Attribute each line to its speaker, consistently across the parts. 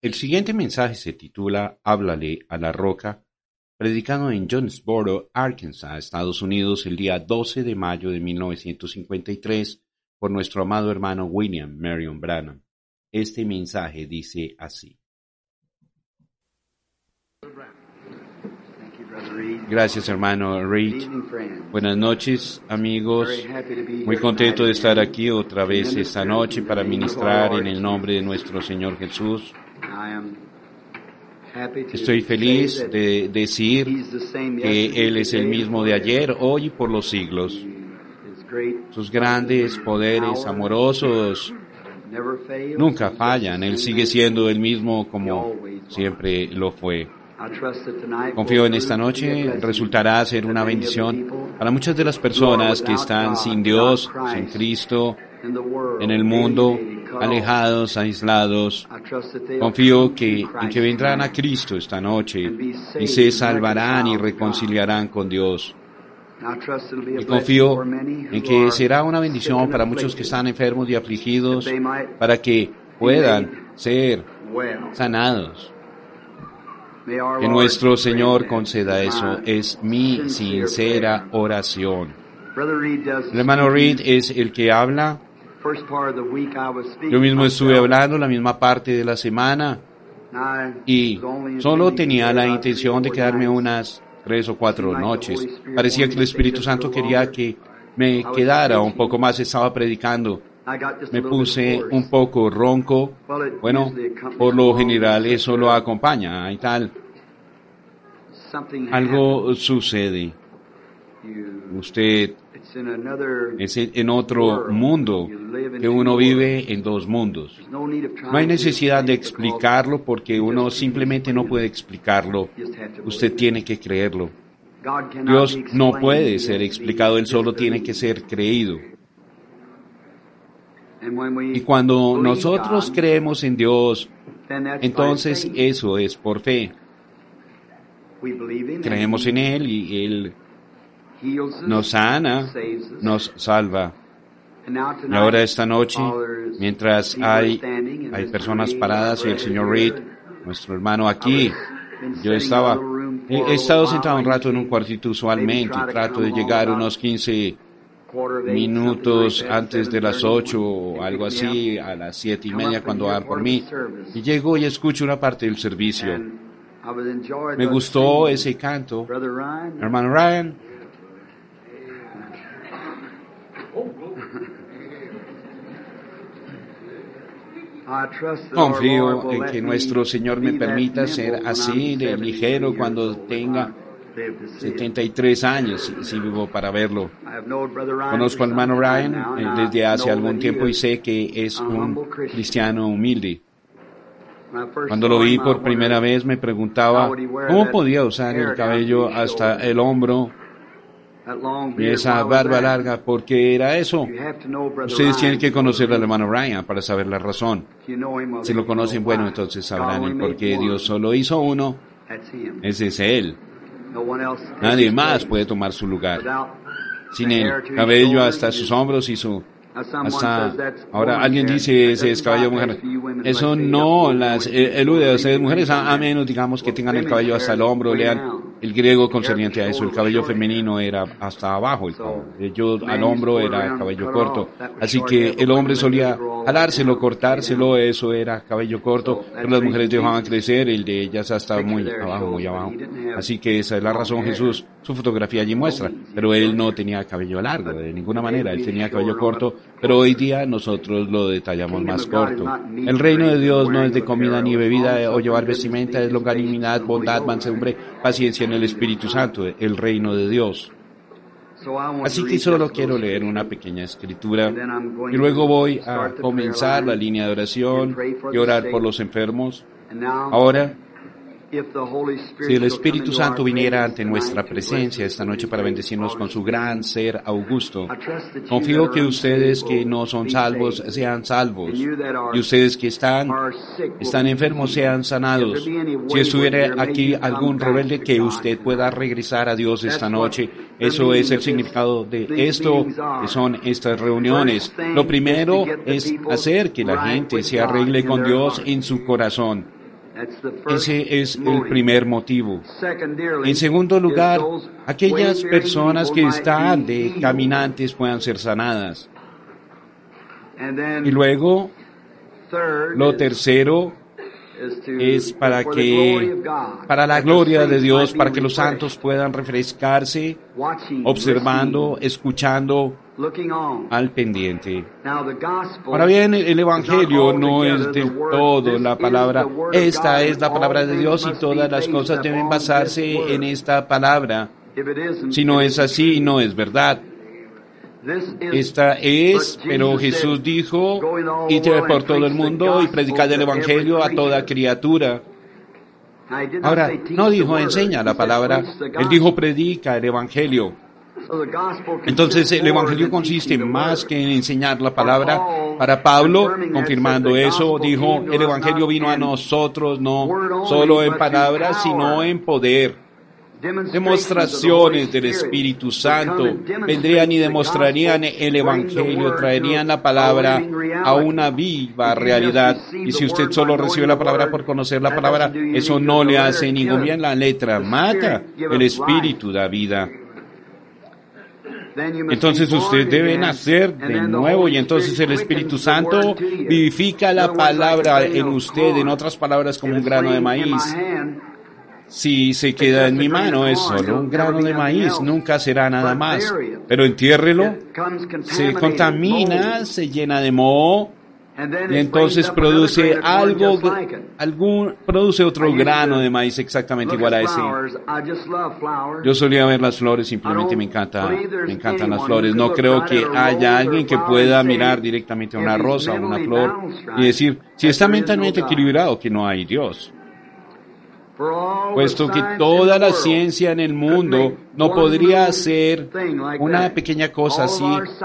Speaker 1: El siguiente mensaje se titula Háblale a la roca, predicado en Jonesboro, Arkansas, Estados Unidos, el día 12 de mayo de 1953 por nuestro amado hermano William Marion Branham. Este mensaje dice así. Gracias, hermano Reed. Buenas noches, amigos. Muy contento de estar aquí otra vez esta noche para ministrar en el nombre de nuestro Señor Jesús. Estoy feliz de decir que Él es el mismo de ayer, hoy y por los siglos. Sus grandes poderes amorosos nunca fallan. Él sigue siendo el mismo como siempre lo fue. Confío en esta noche. resultará ser una bendición para muchas de las personas que están sin Dios, sin Cristo, en el mundo, alejados, aislados. Confío que, que vendrán a Cristo esta noche y se salvarán y reconciliarán con Dios. Y confío en que será una bendición para muchos que están enfermos y afligidos, para que puedan ser sanados. Que nuestro Señor conceda eso. Es mi sincera oración. El hermano Reed es el que habla. Yo mismo estuve hablando la misma parte de la semana y solo tenía la intención de quedarme unas tres o cuatro noches. Parecía que el Espíritu Santo quería que me quedara un poco más. Estaba predicando. Me puse un poco ronco. Bueno, por lo general eso lo acompaña y tal. Algo sucede. Usted es en otro mundo, que uno vive en dos mundos. No hay necesidad de explicarlo porque uno simplemente no puede explicarlo. Usted tiene que creerlo. Dios no puede ser explicado, Él solo tiene que ser creído. Y cuando nosotros creemos en Dios, entonces eso es por fe. Creemos en Él y Él nos sana, nos salva. Y ahora esta noche, mientras hay, hay personas paradas y el señor Reed, nuestro hermano aquí, yo estaba, he, estado sentado un rato en un cuartito usualmente, trato de llegar unos 15 minutos antes de las 8 o algo así, a las siete y media cuando van por mí, y llego y escucho una parte del servicio. Me gustó ese canto. Hermano Ryan, Confío en que nuestro Señor me permita ser así de ligero cuando tenga 73 años, si vivo para verlo. Conozco al hermano Ryan eh, desde hace algún tiempo y sé que es un cristiano humilde. Cuando lo vi por primera vez me preguntaba cómo podía usar el cabello hasta el hombro y esa barba larga, porque era eso. Ustedes tienen que conocer al hermano Ryan para saber la razón. Si lo conocen, bueno, entonces sabrán el por qué Dios solo hizo uno. Ese es Él. Nadie más puede tomar su lugar. Sin el cabello hasta sus hombros y su hasta ahora alguien dice ese es cabello de mujer. Eso no las elude a ustedes mujeres, a, menos digamos que tengan el cabello hasta el hombro, lean el griego concerniente a eso. El cabello femenino era hasta abajo, el cabello al hombro era cabello corto. Así que el hombre solía jalárselo, cortárselo, eso era cabello corto, pero las mujeres dejaban crecer, el de ellas hasta muy abajo, muy abajo. Así que esa es la razón Jesús, su fotografía allí muestra, pero él no tenía cabello largo, de ninguna manera, él tenía cabello corto pero hoy día nosotros lo detallamos más corto. El reino de Dios no es de comida ni bebida o llevar vestimenta, es longanimidad, bondad, mansedumbre, paciencia en el Espíritu Santo, el reino de Dios. Así que solo quiero leer una pequeña escritura y luego voy a comenzar la línea de oración y orar por los enfermos. Ahora, si el Espíritu Santo viniera ante nuestra presencia esta noche para bendecirnos con su gran ser augusto, confío que ustedes que no son salvos sean salvos y ustedes que están, están enfermos sean sanados. Si estuviera aquí algún rebelde que usted pueda regresar a Dios esta noche, eso es el significado de esto, que son estas reuniones. Lo primero es hacer que la gente se arregle con Dios en su corazón. Ese es el primer motivo. En segundo lugar, aquellas personas que están de caminantes puedan ser sanadas. Y luego, lo tercero es para que, para la gloria de Dios, para que los santos puedan refrescarse, observando, escuchando al pendiente. Ahora bien, el Evangelio no es del todo la palabra. Esta es la palabra de Dios y todas las cosas deben basarse en esta palabra. Si no es así, no es verdad. Esta es, pero Jesús dijo, id por todo el mundo y predicad el Evangelio a toda criatura. Ahora, no dijo enseña la palabra, él dijo predica el Evangelio. Entonces el Evangelio consiste más que en enseñar la palabra. Para Pablo, confirmando eso, dijo, el Evangelio vino a nosotros no solo en palabras, sino en poder demostraciones del Espíritu Santo vendrían y demostrarían el Evangelio, traerían la palabra a una viva realidad. Y si usted solo recibe la palabra por conocer la palabra, eso no le hace ningún bien. La letra mata, el Espíritu da vida. Entonces usted debe nacer de nuevo y entonces el Espíritu Santo vivifica la palabra en usted, en otras palabras como un grano de maíz. Si se queda en mi mano es solo un grano de maíz, nunca será nada más. Pero entiérrelo, se contamina, se llena de moho, y entonces produce algo, algún, produce otro grano de maíz exactamente igual a ese. Yo solía ver las flores, simplemente me encanta, me encantan las flores. No creo que haya alguien que pueda mirar directamente a una rosa o una flor y decir, si está mentalmente equilibrado, que no hay Dios puesto que toda la ciencia en el mundo no podría hacer una pequeña cosa así.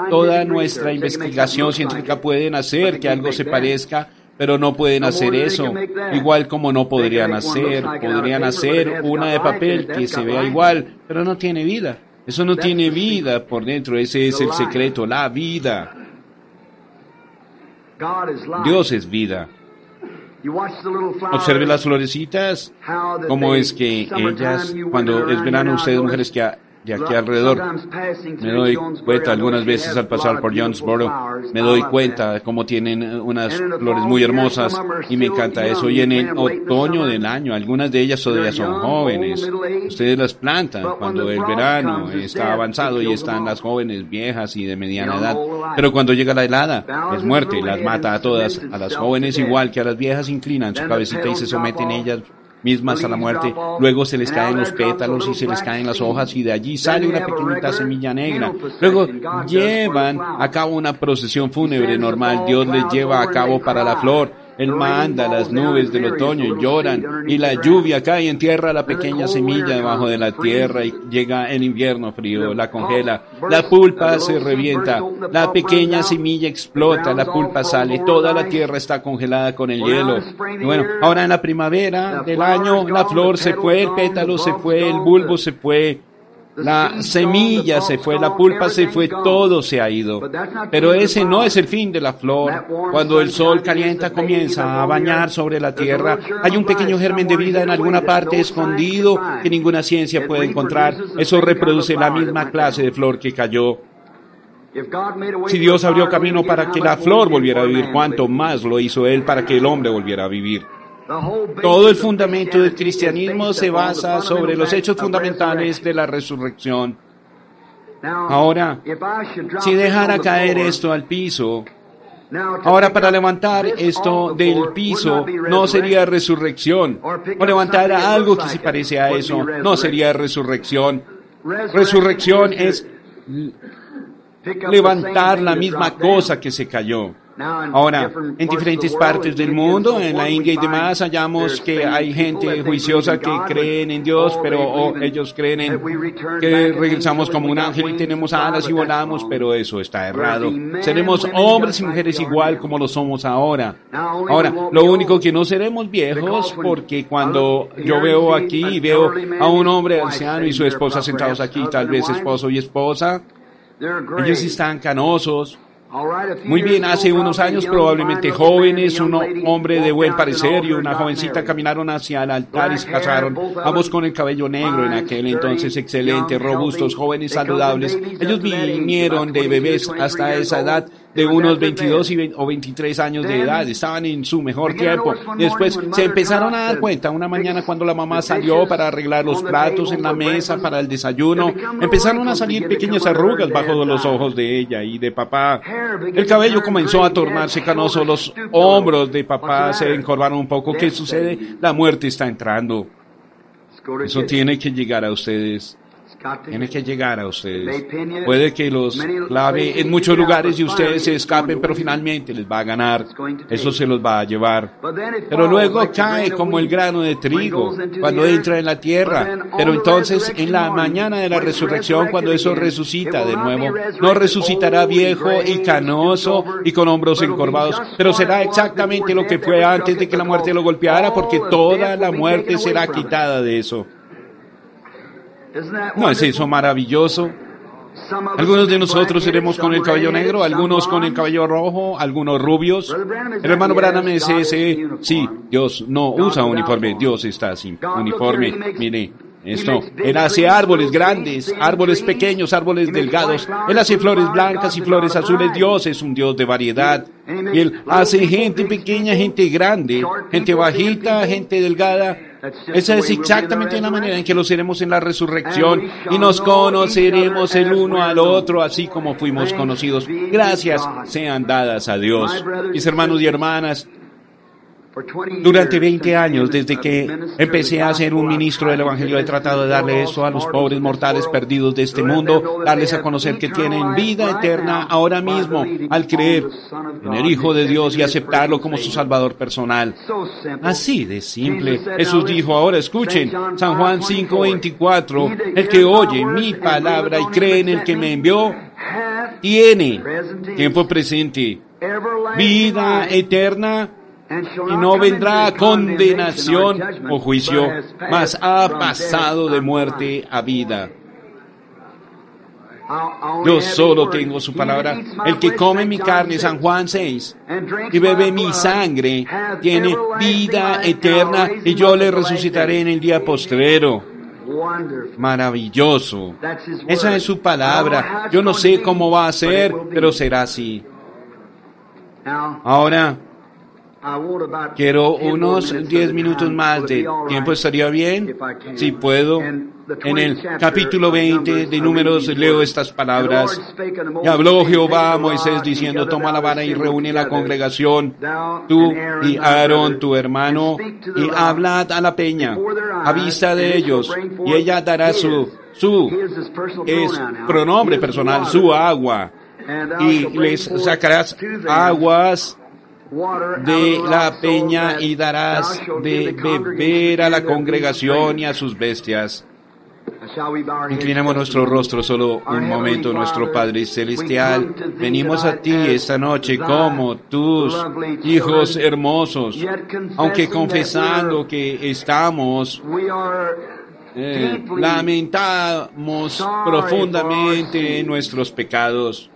Speaker 1: Toda nuestra investigación científica pueden hacer que algo se parezca, pero no pueden hacer eso. Igual como no podrían hacer, podrían hacer una de papel que se vea igual, pero no tiene vida. Eso no tiene vida por dentro, ese es el secreto, la vida. Dios es vida. Observe las florecitas, cómo es que ellas, cuando es verano, ustedes mujeres que de aquí alrededor. Me doy cuenta algunas veces al pasar por Jonesboro, me doy cuenta cómo tienen unas flores muy hermosas y me encanta eso. Y en el otoño del año, algunas de ellas todavía son jóvenes. Ustedes las plantan cuando el verano está avanzado y están las jóvenes viejas y de mediana edad. Pero cuando llega la helada, es muerte, las mata a todas. A las jóvenes igual que a las viejas inclinan su cabecita y se someten ellas mismas a la muerte. Luego se les caen los pétalos y se les caen las hojas y de allí sale una pequeñita semilla negra. Luego llevan a cabo una procesión fúnebre normal. Dios les lleva a cabo para la flor él manda las nubes del otoño, lloran, y la lluvia cae en tierra la pequeña semilla debajo de la tierra y llega el invierno frío, la congela, la pulpa se revienta, la pequeña semilla explota, la pulpa sale, toda la tierra está congelada con el hielo. Y bueno, ahora en la primavera del año la flor se fue, el pétalo se fue, el bulbo se fue, la semilla se fue, la pulpa se fue, todo se ha ido. Pero ese no es el fin de la flor. Cuando el sol calienta comienza a bañar sobre la tierra, hay un pequeño germen de vida en alguna parte escondido que ninguna ciencia puede encontrar. Eso reproduce la misma clase de flor que cayó. Si Dios abrió camino para que la flor volviera a vivir, cuánto más lo hizo Él para que el hombre volviera a vivir. Todo el fundamento del cristianismo se basa sobre los hechos fundamentales de la resurrección. Ahora, si dejara caer esto al piso, ahora para levantar esto del piso no sería resurrección, o levantar algo que se parece a eso no sería resurrección. Resurrección es levantar la misma cosa que se cayó. Ahora, en diferentes partes del mundo, en la India y demás, hallamos que hay gente juiciosa que creen en Dios, pero ellos creen en que regresamos como un ángel y tenemos alas y volamos, pero eso está errado. Seremos hombres y mujeres igual como lo somos ahora. Ahora, lo único que no seremos viejos, porque cuando yo veo aquí y veo a un hombre anciano y su esposa sentados aquí, tal vez esposo y esposa, ellos están canosos, muy bien, hace unos años probablemente jóvenes, un hombre de buen parecer y una jovencita caminaron hacia el altar y se casaron, ambos con el cabello negro en aquel entonces excelente, robustos, jóvenes, saludables. Ellos vinieron de bebés hasta esa edad de unos 22 o 23 años de edad, estaban en su mejor tiempo. Después se empezaron a dar cuenta una mañana cuando la mamá salió para arreglar los platos en la mesa para el desayuno, empezaron a salir pequeñas arrugas bajo los ojos de ella y de papá. El cabello comenzó a tornarse canoso, los hombros de papá se encorvaron un poco. ¿Qué sucede? La muerte está entrando. Eso tiene que llegar a ustedes. Tiene que llegar a ustedes. Puede que los clave en muchos lugares y ustedes se escapen, pero finalmente les va a ganar. Eso se los va a llevar. Pero luego cae como el grano de trigo cuando entra en la tierra. Pero entonces en la mañana de la resurrección, cuando eso resucita de nuevo, no resucitará viejo y canoso y con hombros encorvados, pero será exactamente lo que fue antes de que la muerte lo golpeara, porque toda la muerte será quitada de eso. ¿No es eso maravilloso? Algunos de nosotros seremos con el cabello negro, algunos con el cabello rojo, algunos rubios. El hermano Branham es ese. Sí, Dios no usa uniforme, Dios está sin uniforme. Mire, esto, Él hace árboles grandes, árboles pequeños, árboles delgados. Él hace flores blancas y flores azules. Dios es un Dios de variedad. Y Él hace gente pequeña, gente grande, gente bajita, gente delgada. Esa es exactamente la manera en que lo seremos en la resurrección y nos conoceremos el uno al otro así como fuimos conocidos. Gracias sean dadas a Dios. Mis hermanos y hermanas, durante 20 años, desde que empecé a ser un ministro del Evangelio, he tratado de darle eso a los pobres mortales perdidos de este mundo, darles a conocer que tienen vida eterna ahora mismo al creer en el Hijo de Dios y aceptarlo como su Salvador personal. Así de simple. Jesús dijo, ahora escuchen, San Juan 5:24, el que oye mi palabra y cree en el que me envió, tiene tiempo presente, vida eterna y no vendrá condenación o juicio, mas ha pasado de muerte a vida. Yo solo tengo su palabra. El que come mi carne, San Juan 6, y bebe mi sangre, tiene vida eterna y yo le resucitaré en el día postrero. Maravilloso. Esa es su palabra. Yo no sé cómo va a ser, pero será así. Ahora, Quiero unos 10 minutos más de tiempo, ¿estaría bien? Si puedo. En el capítulo 20 de Números leo estas palabras. Y habló Jehová a Moisés diciendo, toma la vara y reúne la congregación, tú y Aarón, tu hermano, y hablad a la peña. a vista de ellos, y ella dará su, su, es pronombre personal, su agua, y les sacarás aguas de la peña y darás de beber a la congregación y a sus bestias. Inclinemos nuestro rostro solo un momento, nuestro Padre Celestial. Venimos a ti esta noche como tus hijos hermosos, aunque confesando que estamos eh, lamentamos profundamente nuestros pecados.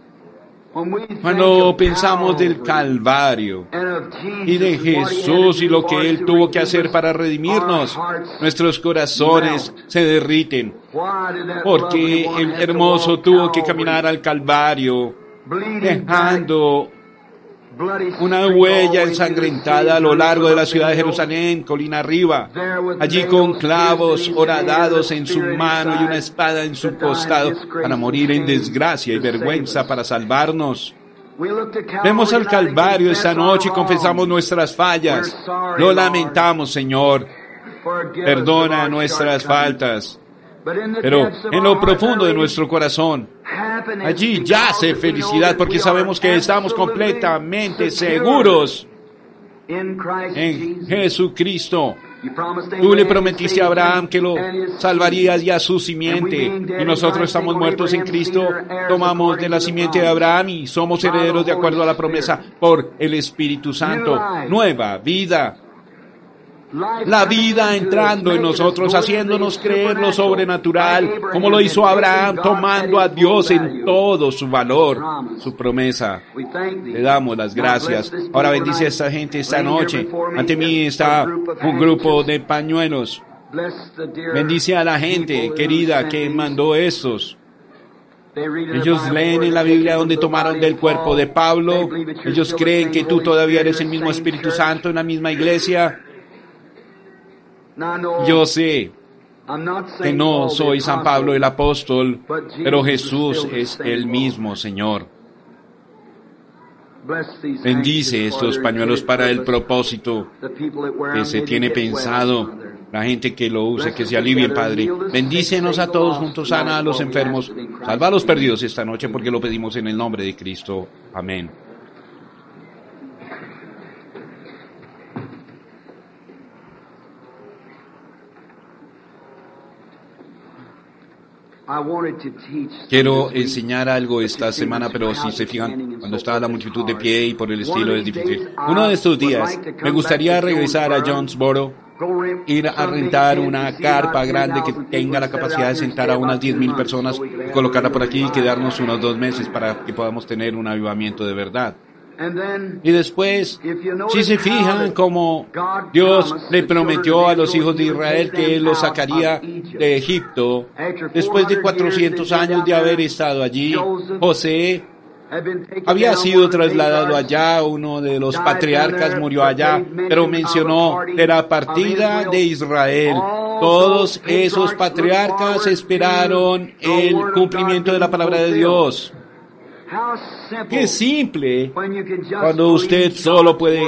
Speaker 1: Cuando pensamos del Calvario y de Jesús y lo que Él tuvo que hacer para redimirnos, nuestros corazones se derriten. Porque el hermoso tuvo que caminar al Calvario, dejando una huella ensangrentada a lo largo de la ciudad de Jerusalén, colina arriba, allí con clavos horadados en su mano y una espada en su costado, para morir en desgracia y vergüenza para salvarnos. Vemos al Calvario esta noche y confesamos nuestras fallas. Lo lamentamos, Señor. Perdona nuestras faltas. Pero en lo profundo de nuestro corazón, Allí yace felicidad porque sabemos que estamos completamente seguros en Jesucristo. Tú le prometiste a Abraham que lo salvarías y a su simiente. Y nosotros estamos muertos en Cristo, tomamos de la simiente de Abraham y somos herederos de acuerdo a la promesa por el Espíritu Santo. Nueva vida la vida entrando en nosotros, haciéndonos creer lo sobrenatural, como lo hizo Abraham, tomando a Dios en todo su valor, su promesa. Le damos las gracias. Ahora bendice a esta gente esta noche. Ante mí está un grupo de pañuelos. Bendice a la gente querida que mandó estos. Ellos leen en la Biblia donde tomaron del cuerpo de Pablo. Ellos creen que tú todavía eres el mismo Espíritu Santo en la misma iglesia. Yo sé que no soy San Pablo el apóstol, pero Jesús es el mismo Señor. Bendice estos pañuelos para el propósito que se tiene pensado. La gente que lo use, que se alivie, Padre. Bendícenos a todos juntos, sana a los enfermos, salva a los perdidos esta noche porque lo pedimos en el nombre de Cristo. Amén. Quiero enseñar algo esta semana, pero si se fijan, cuando estaba la multitud de pie y por el estilo es difícil. Uno de estos días me gustaría regresar a Jonesboro, ir a rentar una carpa grande que tenga la capacidad de sentar a unas 10.000 personas, colocarla por aquí y quedarnos unos dos meses para que podamos tener un avivamiento de verdad. Y después, si se fijan como Dios le prometió a los hijos de Israel que Él los sacaría de Egipto, después de 400 años de haber estado allí, José había sido trasladado allá, uno de los patriarcas murió allá, pero mencionó de la partida de Israel. Todos esos patriarcas esperaron el cumplimiento de la palabra de Dios. Qué simple cuando usted solo puede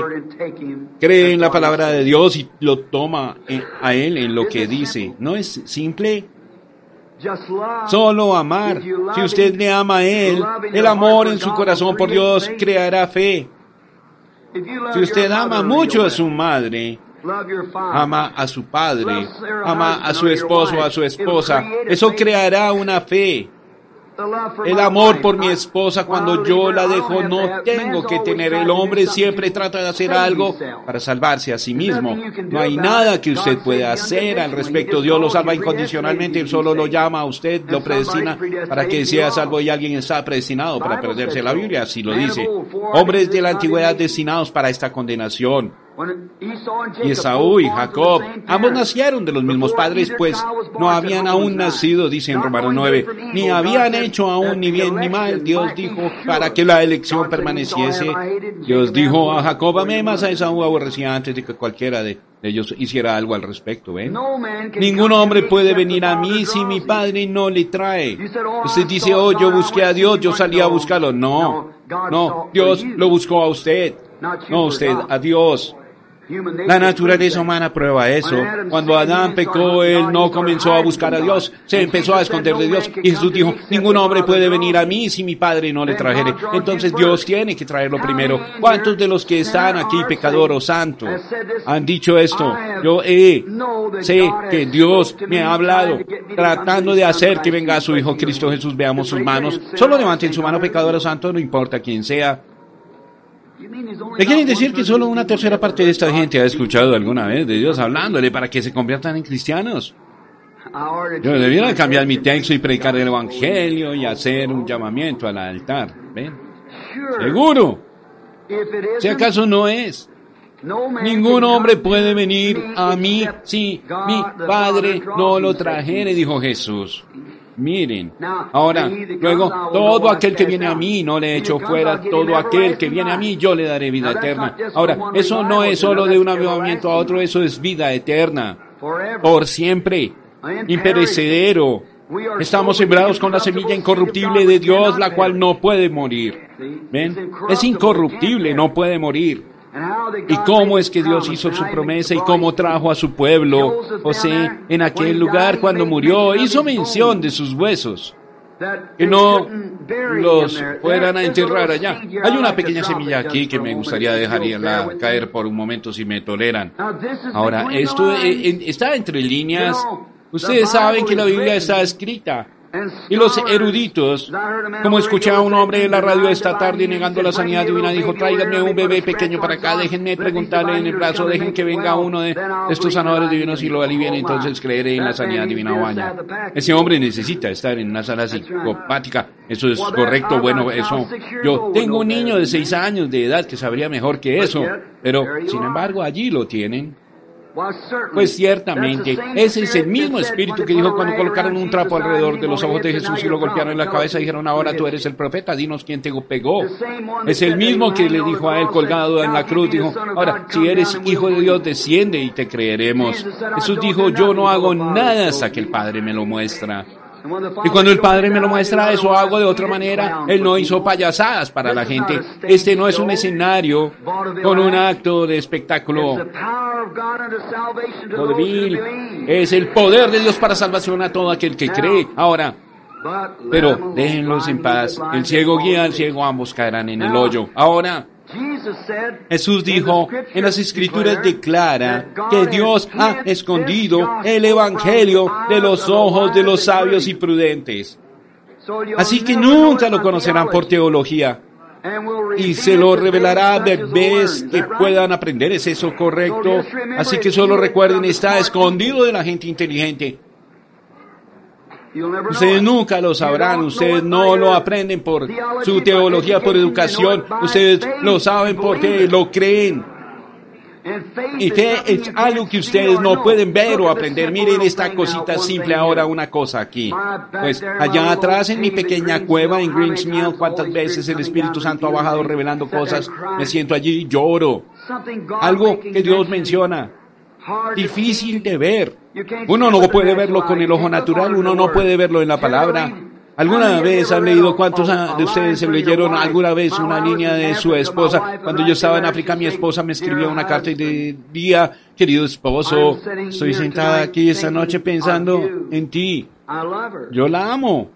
Speaker 1: creer en la palabra de Dios y lo toma a Él en lo que dice. ¿No es simple? Solo amar. Si usted le ama a Él, el amor en su corazón por Dios creará fe. Si usted ama mucho a su madre, ama a su padre, ama a su esposo o a su esposa, eso creará una fe. El amor por mi esposa cuando yo la dejo no tengo que tener. El hombre siempre trata de hacer algo para salvarse a sí mismo. No hay nada que usted pueda hacer al respecto. Dios lo salva incondicionalmente. Él solo lo llama a usted, lo predestina para que sea salvo y alguien está predestinado para perderse. La Biblia así lo dice. Hombres de la antigüedad destinados para esta condenación. Y Esaú y Jacob, ambos nacieron de los mismos padres, pues no habían aún nacido, dice en Romanos 9, ni habían hecho aún ni bien ni mal. Dios dijo para que la elección permaneciese. Dios dijo a Jacob, amé más a Esaú aborrecía antes de que cualquiera de ellos hiciera algo al respecto, ¿ven? Ningún hombre puede venir a mí si mi padre no le trae. Usted dice, oh, yo busqué a Dios, yo salí a buscarlo. No, no, Dios lo buscó a usted. No usted, a Dios. La naturaleza humana prueba eso. Cuando Adán pecó, él no comenzó a buscar a Dios, se empezó a esconder de Dios. Y Jesús dijo, ningún hombre puede venir a mí si mi Padre no le trajere. Entonces Dios tiene que traerlo primero. ¿Cuántos de los que están aquí, pecador o santo, han dicho esto? Yo sé que Dios me ha hablado tratando de hacer que venga a su Hijo Cristo Jesús. Veamos sus manos. Solo levanten su mano, pecador o santo, no importa quién sea. ¿Le quieren decir que solo una tercera parte de esta gente ha escuchado alguna vez de Dios hablándole para que se conviertan en cristianos? Yo debiera cambiar mi texto y predicar el Evangelio y hacer un llamamiento al altar. ¿Ven? Seguro. Si acaso no es. Ningún hombre puede venir a mí si mi Padre no lo trajere, dijo Jesús. Miren, ahora, luego, todo aquel que viene a mí no le echo fuera, todo aquel que viene a mí yo le daré vida eterna. Ahora, eso no es solo de un avivamiento a otro, eso es vida eterna, por siempre, imperecedero. Estamos sembrados con la semilla incorruptible de Dios, la cual no puede morir. ¿Ven? Es incorruptible, no puede morir. Y cómo es que Dios hizo su promesa y cómo trajo a su pueblo. José en aquel lugar cuando murió hizo mención de sus huesos. que no los fueran a enterrar allá. Hay una pequeña semilla aquí que me gustaría dejarla caer por un momento si me toleran. Ahora, esto eh, está entre líneas. Ustedes saben que la Biblia está escrita y los eruditos, como escuché a un hombre en la radio esta tarde negando la sanidad divina, dijo, tráiganme un bebé pequeño para acá, déjenme preguntarle en el brazo, dejen que venga uno de estos sanadores divinos y lo alivien, entonces creeré en la sanidad divina o año. Ese hombre necesita estar en una sala psicopática. Eso es correcto, bueno, eso. Yo tengo un niño de seis años de edad que sabría mejor que eso, pero sin embargo allí lo tienen. Pues ciertamente, ese es el mismo espíritu que dijo cuando colocaron un trapo alrededor de los ojos de Jesús y lo golpearon en la cabeza y dijeron, ahora tú eres el profeta, dinos quién te pegó. Es el mismo que le dijo a él colgado en la cruz, dijo, ahora, si eres hijo de Dios, desciende y te creeremos. Jesús dijo, yo no hago nada hasta que el Padre me lo muestra. Y cuando el Padre me lo muestra, eso hago de otra manera. Él no hizo payasadas para la gente. Este no es un escenario con un acto de espectáculo Es el poder de Dios para salvación a todo aquel que cree. Ahora, pero déjenlos en paz. El ciego guía al ciego, ambos caerán en el hoyo. Ahora, Jesús dijo, en las escrituras declara que Dios ha escondido el Evangelio de los ojos de los sabios y prudentes. Así que nunca lo conocerán por teología. Y se lo revelará a bebés que puedan aprender. ¿Es eso correcto? Así que solo recuerden, está escondido de la gente inteligente. Ustedes nunca lo sabrán, ustedes no lo aprenden por su teología, por educación, ustedes lo saben porque lo creen. Y fe es algo que ustedes no pueden ver o aprender. Miren esta cosita simple ahora, una cosa aquí. Pues allá atrás en mi pequeña cueva en Greensmill, cuántas veces el Espíritu Santo ha bajado revelando cosas. Me siento allí y lloro. Algo que Dios menciona difícil de ver. Uno no puede verlo con el ojo natural, uno no puede verlo en la palabra. ¿Alguna vez han leído cuántos de ustedes se leyeron alguna vez una línea de su esposa? Cuando yo estaba en África, mi esposa me escribió una carta y decía, querido esposo, estoy sentada aquí esta noche pensando en ti. Yo la amo.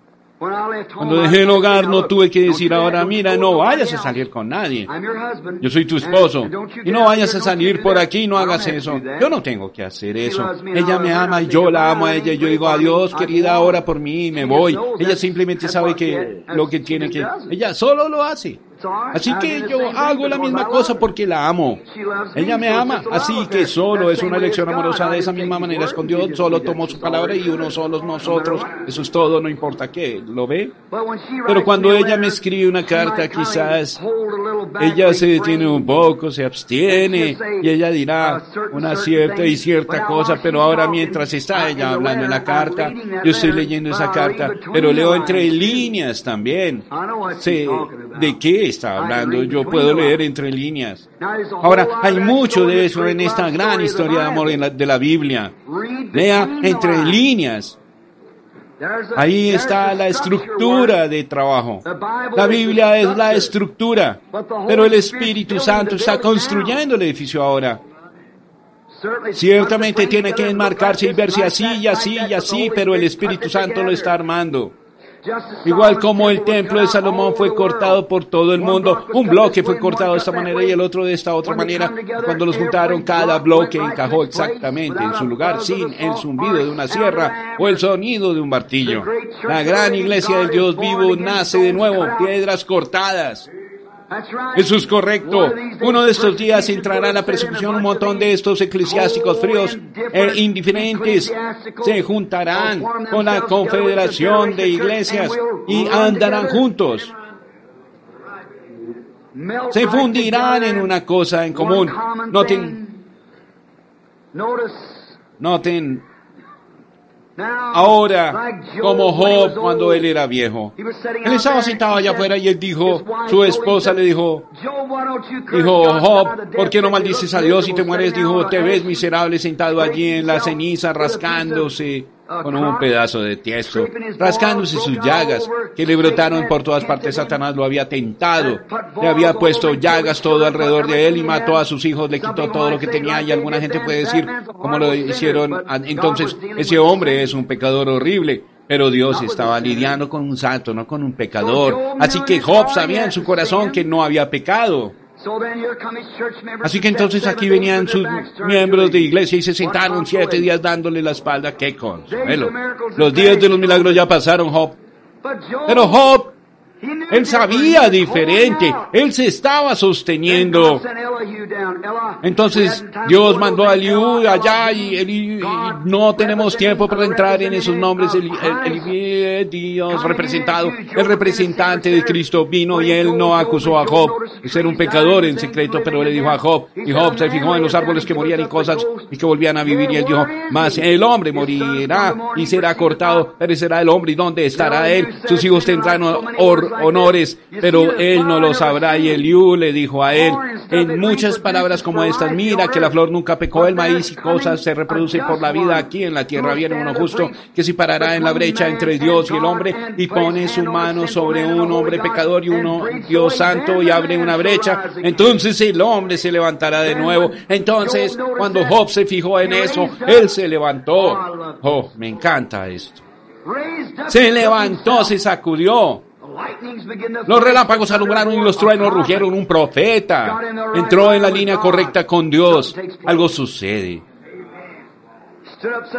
Speaker 1: Cuando dejé el hogar no tuve que decir ahora, mira, no vayas a salir con nadie. Yo soy tu esposo. Y no vayas a salir por aquí, no hagas eso. Yo no tengo que hacer eso. Ella me ama y yo la amo a ella. Yo digo, adiós, querida, ahora por mí, me voy. Ella simplemente sabe que lo que tiene que... Ella solo lo hace. Así que yo hago la misma cosa porque la amo. Ella me ama, así que solo es una elección amorosa de esa misma manera es con Dios. Solo tomo su palabra y uno solos nosotros. Eso es todo, no importa qué. ¿Lo ve? Pero cuando ella me escribe una carta, quizás ella se detiene un poco, se abstiene y ella dirá una cierta y cierta cosa, pero ahora mientras está ella hablando en la carta, yo estoy leyendo esa carta, pero leo entre líneas también. Sé de qué está hablando, yo puedo leer entre líneas. Ahora, hay mucho de eso en esta gran historia de amor de la Biblia. Lea entre líneas. Ahí está la estructura de trabajo. La Biblia es la estructura, pero el Espíritu Santo está construyendo el edificio ahora. Ciertamente tiene que enmarcarse y verse así y así y así, pero el Espíritu Santo lo está armando. Igual como el templo de Salomón fue cortado por todo el mundo, un bloque fue cortado de esta manera y el otro de esta otra manera. Cuando los juntaron, cada bloque encajó exactamente en su lugar sin el zumbido de una sierra o el sonido de un martillo. La gran iglesia del Dios vivo nace de nuevo, piedras cortadas. Eso es correcto. Uno de estos días entrará en la persecución un montón de estos eclesiásticos fríos e indiferentes. Se juntarán con la confederación de iglesias y andarán juntos. Se fundirán en una cosa en común. Noten, noten Ahora, como Job cuando él era viejo, él estaba sentado allá afuera y él dijo, su esposa le dijo, dijo, Job, ¿por qué no maldices a Dios y te mueres? Dijo, te ves miserable sentado allí en la ceniza rascándose con un pedazo de tiesto, rascándose sus llagas, que le brotaron por todas partes. Satanás lo había tentado, le había puesto llagas todo alrededor de él y mató a sus hijos, le quitó todo lo que tenía y alguna gente puede decir, ¿cómo lo hicieron? Entonces, ese hombre es un pecador horrible. Pero Dios estaba lidiando con un santo, no con un pecador. Así que Job sabía en su corazón que no había pecado. Así que entonces aquí venían sus miembros de iglesia y se sentaron siete días dándole la espalda. ¡Qué consuelo! Los días de los milagros ya pasaron, Job. Pero Job él sabía diferente. Él se estaba sosteniendo. Entonces Dios mandó a Eliú allá y, no tenemos tiempo para entrar en esos nombres. El, Dios representado, el representante de Cristo vino y él no acusó a Job de ser un pecador en secreto, pero le dijo a Job, y Job se fijó en los árboles que morían y cosas y que volvían a vivir y él dijo, más el hombre morirá y será cortado, perecerá el hombre y dónde estará él. Sus hijos tendrán or, honores, pero él no lo sabrá. Y Eliú le dijo a él, en muchas palabras como estas, mira que la flor nunca pecó, el maíz y cosas se reproducen por la vida aquí en la tierra. Viene uno justo que se parará en la brecha entre Dios y el hombre y pone su mano sobre un hombre pecador y uno Dios santo y abre una brecha. Entonces el hombre se levantará de nuevo. Entonces cuando Job se fijó en eso, él se levantó. Oh, me encanta esto. Se levantó, se sacudió. Los relámpagos alumbraron y los truenos rugieron. Un profeta entró en la línea correcta con Dios. Algo sucede.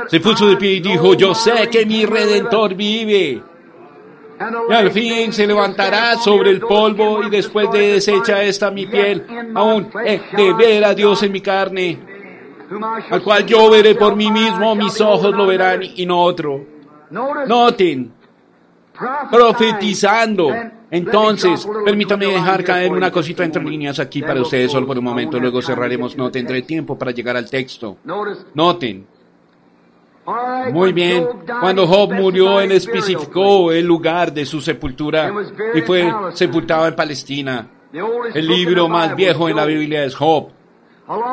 Speaker 1: Se puso de pie y dijo, yo sé que mi redentor vive. Y al fin se levantará sobre el polvo y después de deshecha esta mi piel, aún he de ver a Dios en mi carne, al cual yo veré por mí mismo, mis ojos lo verán y no otro. Noten, profetizando. Entonces, permítame dejar caer una cosita entre líneas aquí para ustedes solo por un momento, luego cerraremos, no tendré tiempo para llegar al texto. Noten. Muy bien, cuando Job murió, él especificó el lugar de su sepultura y fue sepultado en Palestina. El libro más viejo en la Biblia es Job.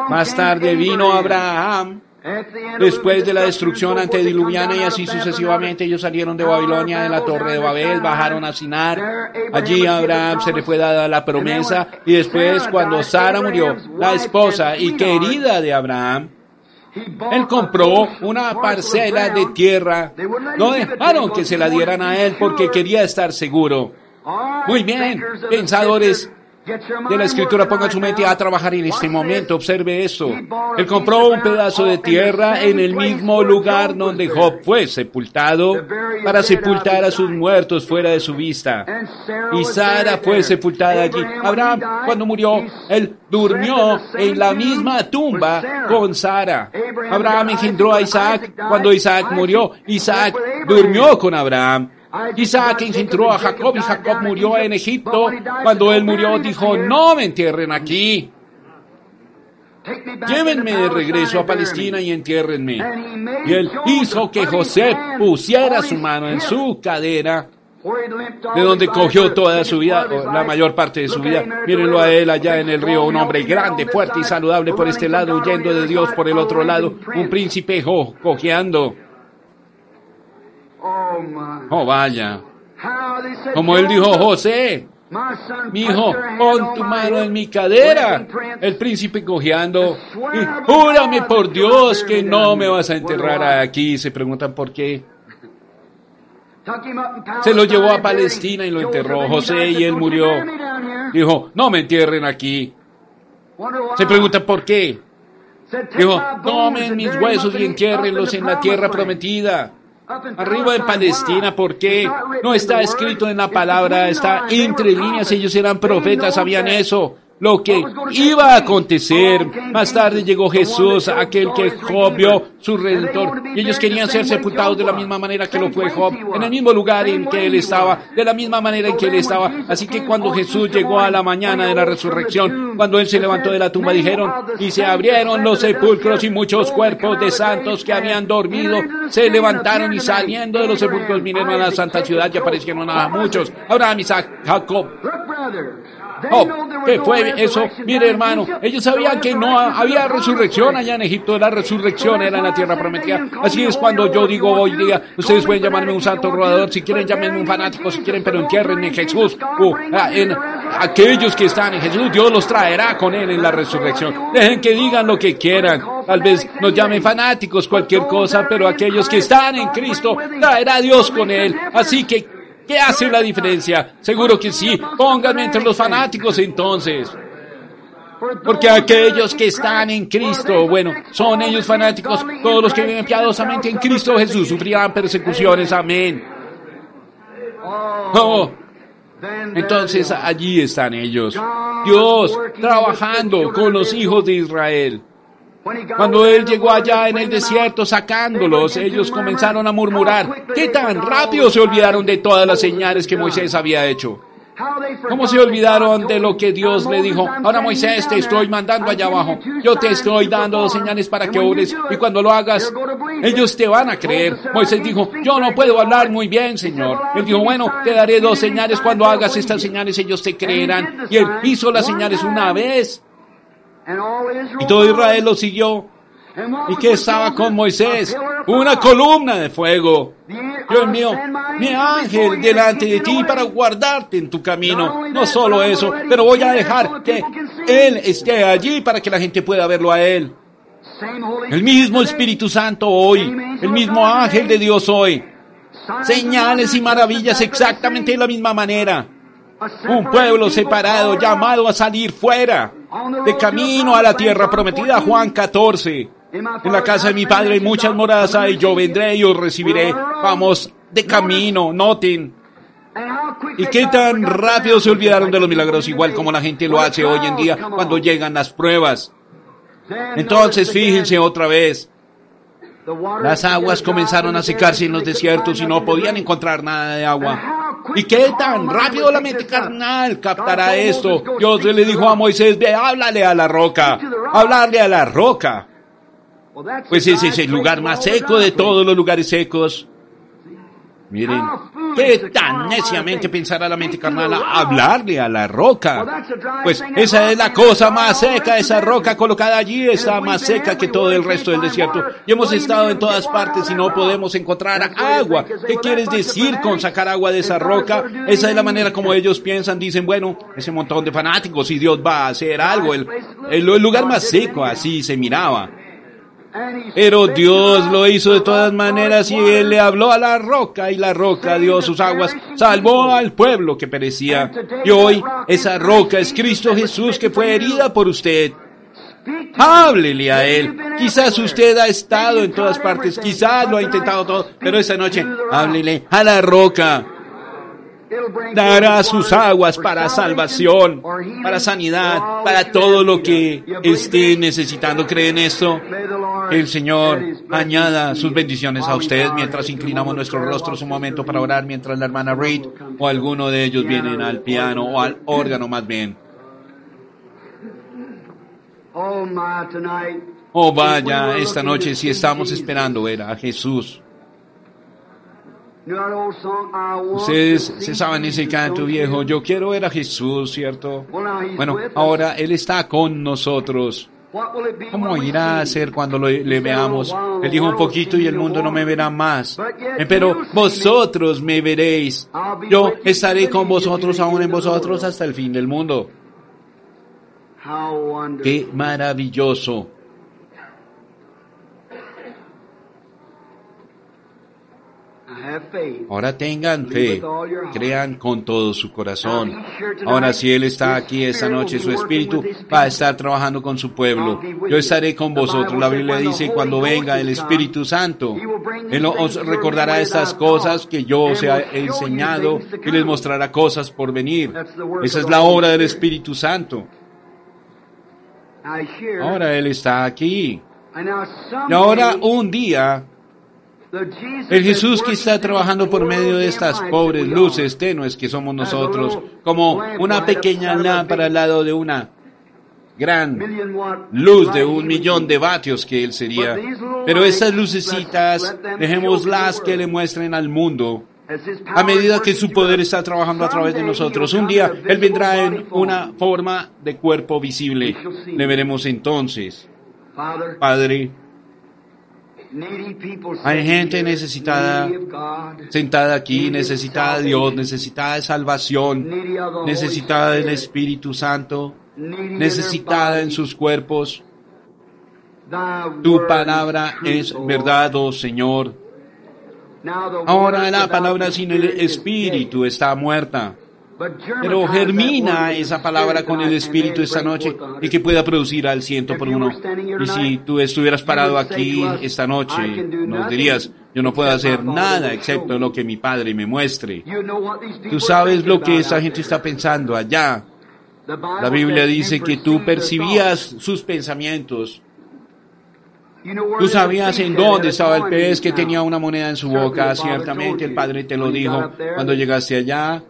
Speaker 1: Más tarde vino Abraham Después de la destrucción antediluviana y así sucesivamente, ellos salieron de Babilonia, de la torre de Babel, bajaron a Sinar. Allí a Abraham se le fue dada la promesa y después cuando Sara murió, la esposa y querida de Abraham, él compró una parcela de tierra. No dejaron que se la dieran a él porque quería estar seguro. Muy bien, pensadores de la escritura ponga su mente a trabajar en este momento. Observe esto. Él compró un pedazo de tierra en el mismo lugar donde Job fue sepultado para sepultar a sus muertos fuera de su vista. Y Sara fue sepultada allí. Abraham, cuando murió, él durmió en la misma tumba con Sara. Abraham engendró a Isaac. Cuando Isaac murió, Isaac durmió con Abraham. Isaac engendró a Jacob y Jacob murió en Egipto. Cuando él murió dijo, no me entierren aquí. Llévenme de regreso a Palestina y entiérrenme. Y él hizo que José pusiera su mano en su cadera, de donde cogió toda su vida, la mayor parte de su vida. Mírenlo a él allá en el río, un hombre grande, fuerte y saludable por este lado, huyendo de Dios por el otro lado, un príncipe cojeando. Oh, vaya. Como él dijo, José, mi hijo, pon tu mano en mi cadera. El príncipe cojeando. Y júrame por Dios que no me vas a enterrar aquí. Se preguntan por qué. Se lo llevó a Palestina y lo enterró José y él murió. Dijo, no me entierren aquí. Se preguntan por qué. Dijo, tomen mis huesos y entiérrenlos en la tierra prometida arriba de Palestina, porque no está escrito en la palabra, está entre líneas, ellos eran profetas, sabían eso lo que iba a acontecer. Más tarde llegó Jesús, aquel que Job vio, su redentor, y ellos querían ser sepultados de la misma manera que lo fue Job, en el mismo lugar en que él estaba, de la misma manera en que él estaba. Así que cuando Jesús llegó a la mañana de la resurrección, cuando él se levantó de la tumba, dijeron, y se abrieron los sepulcros y muchos cuerpos de santos que habían dormido se levantaron y saliendo de los sepulcros vinieron a la santa ciudad y aparecieron a muchos. Abraham, Isaac, Jacob. Oh, ¿qué fue eso? Mire, hermano, ellos sabían que no había resurrección allá en Egipto, la resurrección era en la tierra prometida. Así es cuando yo digo hoy día, ustedes pueden llamarme un santo robador, si quieren llamarme un fanático, si quieren, pero entiérrenme en Jesús. Uh, ah, en aquellos que están en Jesús, Dios los traerá con Él en la resurrección. Dejen que digan lo que quieran. Tal vez nos llamen fanáticos, cualquier cosa, pero aquellos que están en Cristo, traerá Dios con Él. Así que, ¿qué hace la diferencia? Seguro que sí. Pónganme entre los fanáticos entonces. Porque aquellos que están en Cristo, bueno, son ellos fanáticos, todos los que viven piadosamente en Cristo Jesús sufrirán persecuciones, amén. Oh, entonces allí están ellos, Dios trabajando con los hijos de Israel. Cuando él llegó allá en el desierto sacándolos, ellos comenzaron a murmurar, ¿qué tan rápido se olvidaron de todas las señales que Moisés había hecho? ¿Cómo se olvidaron de lo que Dios le dijo? Ahora Moisés, te estoy mandando allá abajo. Yo te estoy dando dos señales para que ores y cuando lo hagas, ellos te van a creer. Moisés dijo, yo no puedo hablar muy bien, Señor. Él dijo, bueno, te daré dos señales. Cuando hagas estas señales, ellos te creerán. Y él hizo las señales una vez. Y todo Israel lo siguió. ¿Y qué estaba con Moisés? Una columna de fuego. Yo envío mi ángel delante de ti para guardarte en tu camino. No solo eso, pero voy a dejar que Él esté allí para que la gente pueda verlo a Él. El mismo Espíritu Santo hoy, el mismo ángel de Dios hoy. Señales y maravillas exactamente de la misma manera. Un pueblo separado llamado a salir fuera, de camino a la tierra prometida, Juan 14. En la casa de mi padre hay muchas moradas y yo vendré y os recibiré. Vamos de camino, noten. ¿Y qué tan rápido se olvidaron de los milagros, igual como la gente lo hace hoy en día cuando llegan las pruebas? Entonces fíjense otra vez. Las aguas comenzaron a secarse en los desiertos y no podían encontrar nada de agua. ¿Y qué tan rápido la mente carnal captará esto? Dios le dijo a Moisés, ve, háblale a la roca, hablarle a la roca. Pues ese es el lugar más seco de todos los lugares secos. Miren, ¿qué tan neciamente pensará la mente carnal hablarle a la roca? Pues esa es la cosa más seca, esa roca colocada allí está más seca que todo el resto del desierto. Y hemos estado en todas partes y no podemos encontrar agua. ¿Qué quieres decir con sacar agua de esa roca? Esa es la manera como ellos piensan, dicen, bueno, ese montón de fanáticos y Dios va a hacer algo. El, el lugar más seco, así se miraba. Pero Dios lo hizo de todas maneras y Él le habló a la roca y la roca dio sus aguas, salvó al pueblo que perecía. Y hoy esa roca es Cristo Jesús que fue herida por usted. Háblele a Él. Quizás usted ha estado en todas partes, quizás lo ha intentado todo, pero esta noche háblele a la roca dará sus aguas para salvación, para sanidad, para todo lo que esté necesitando. ¿Creen esto? El Señor añada sus bendiciones a ustedes mientras inclinamos nuestros rostros un momento para orar mientras la hermana Reid o alguno de ellos vienen al piano o al órgano más bien. Oh vaya, esta noche si estamos esperando ver a Jesús. Ustedes se saben ese canto viejo, yo quiero ver a Jesús, ¿cierto? Bueno, ahora Él está con nosotros. ¿Cómo irá a ser cuando le veamos? Él dijo un poquito y el mundo no me verá más. Eh, pero vosotros me veréis. Yo estaré con vosotros aún en vosotros hasta el fin del mundo. Qué maravilloso. Ahora tengan fe, crean con todo su corazón. Ahora si Él está aquí esta noche, su Espíritu va a estar trabajando con su pueblo. Yo estaré con vosotros. La Biblia dice, cuando venga el Espíritu Santo, Él os recordará estas cosas que yo os he enseñado y les mostrará cosas por venir. Esa es la obra del Espíritu Santo. Ahora Él está aquí. Y ahora un día el Jesús que está trabajando por medio de estas pobres luces tenues que somos nosotros, como una pequeña lámpara al lado de una gran luz de un millón de vatios que Él sería. Pero estas lucecitas, dejémoslas que le muestren al mundo a medida que su poder está trabajando a través de nosotros. Un día Él vendrá en una forma de cuerpo visible. Le veremos entonces. Padre, Hay gente necesitada sentada aquí, necesitada de Dios, necesitada de salvación, necesitada del Espíritu Santo, necesitada en sus cuerpos. Tu palabra es verdad, oh Señor. Ahora la palabra sin el Espíritu está muerta. Pero germina esa palabra con el Espíritu esta noche y que pueda producir al ciento por uno. Y si tú estuvieras parado aquí esta noche, nos dirías, yo no puedo hacer nada excepto lo que mi Padre me muestre. Tú sabes lo que esa gente está pensando allá. La Biblia dice que tú percibías sus pensamientos Tú sabías en dónde estaba el pez que tenía una moneda en su boca. Ciertamente el Padre te lo dijo cuando llegaste allá.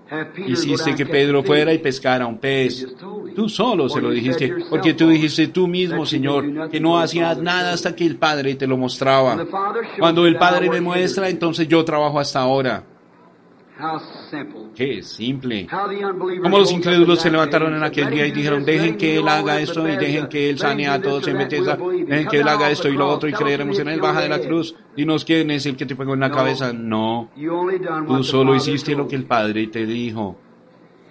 Speaker 1: Hiciste que Pedro fuera y pescara un pez. Tú solo se lo dijiste, porque tú dijiste tú mismo, Señor, que no hacías nada hasta que el Padre te lo mostraba. Cuando el Padre me muestra, entonces yo trabajo hasta ahora. Qué simple. Como los incrédulos se levantaron en aquel día y dijeron, dejen que Él haga esto y dejen que Él sane a todos en Bethesda, dejen que Él haga esto y lo otro y creeremos en Él, baja de la cruz. Dinos quién es el que te pegó en la cabeza. No, tú solo hiciste lo que el Padre te dijo.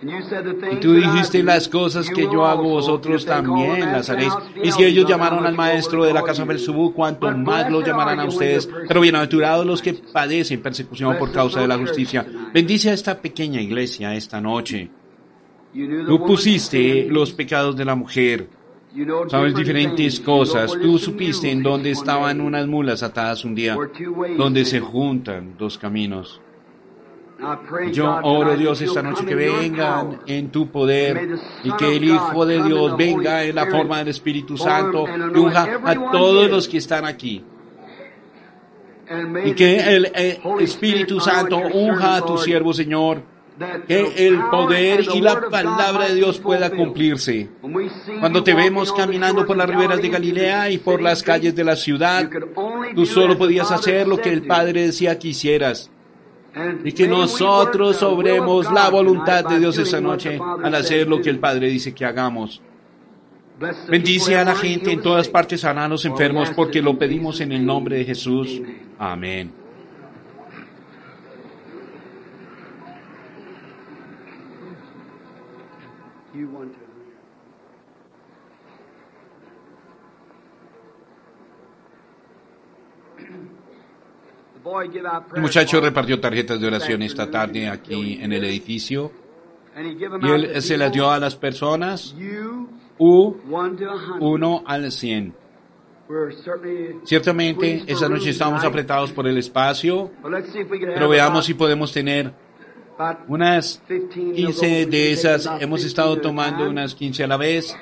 Speaker 1: Y tú dijiste las cosas que yo hago vosotros también las haréis. Y si ellos llamaron al maestro de la casa Belzebú, cuanto más lo llamarán a ustedes. Pero bienaventurados los que padecen persecución por causa de la justicia. Bendice a esta pequeña iglesia esta noche. Tú pusiste los pecados de la mujer. Sabes diferentes cosas. Tú supiste en dónde estaban unas mulas atadas un día, donde se juntan dos caminos. Yo oro Dios esta noche que vengan en tu poder y que el Hijo de Dios venga en la forma del Espíritu Santo y unja a todos los que están aquí. Y que el Espíritu Santo unja a tu siervo, Señor. Que el poder y la palabra de Dios pueda cumplirse. Cuando te vemos caminando por las riberas de Galilea y por las calles de la ciudad, tú solo podías hacer lo que el Padre decía que hicieras y que nosotros obremos la voluntad de Dios esta noche al hacer lo que el Padre dice que hagamos. Bendice a la gente en todas partes, sana a los enfermos, porque lo pedimos en el nombre de Jesús. Amén. El muchacho repartió tarjetas de oración esta tarde aquí en el edificio y él se las dio a las personas U 1 al 100. Ciertamente, esa noche estamos apretados por el espacio, pero veamos si podemos tener unas 15 de esas. Hemos estado tomando unas 15 a la vez.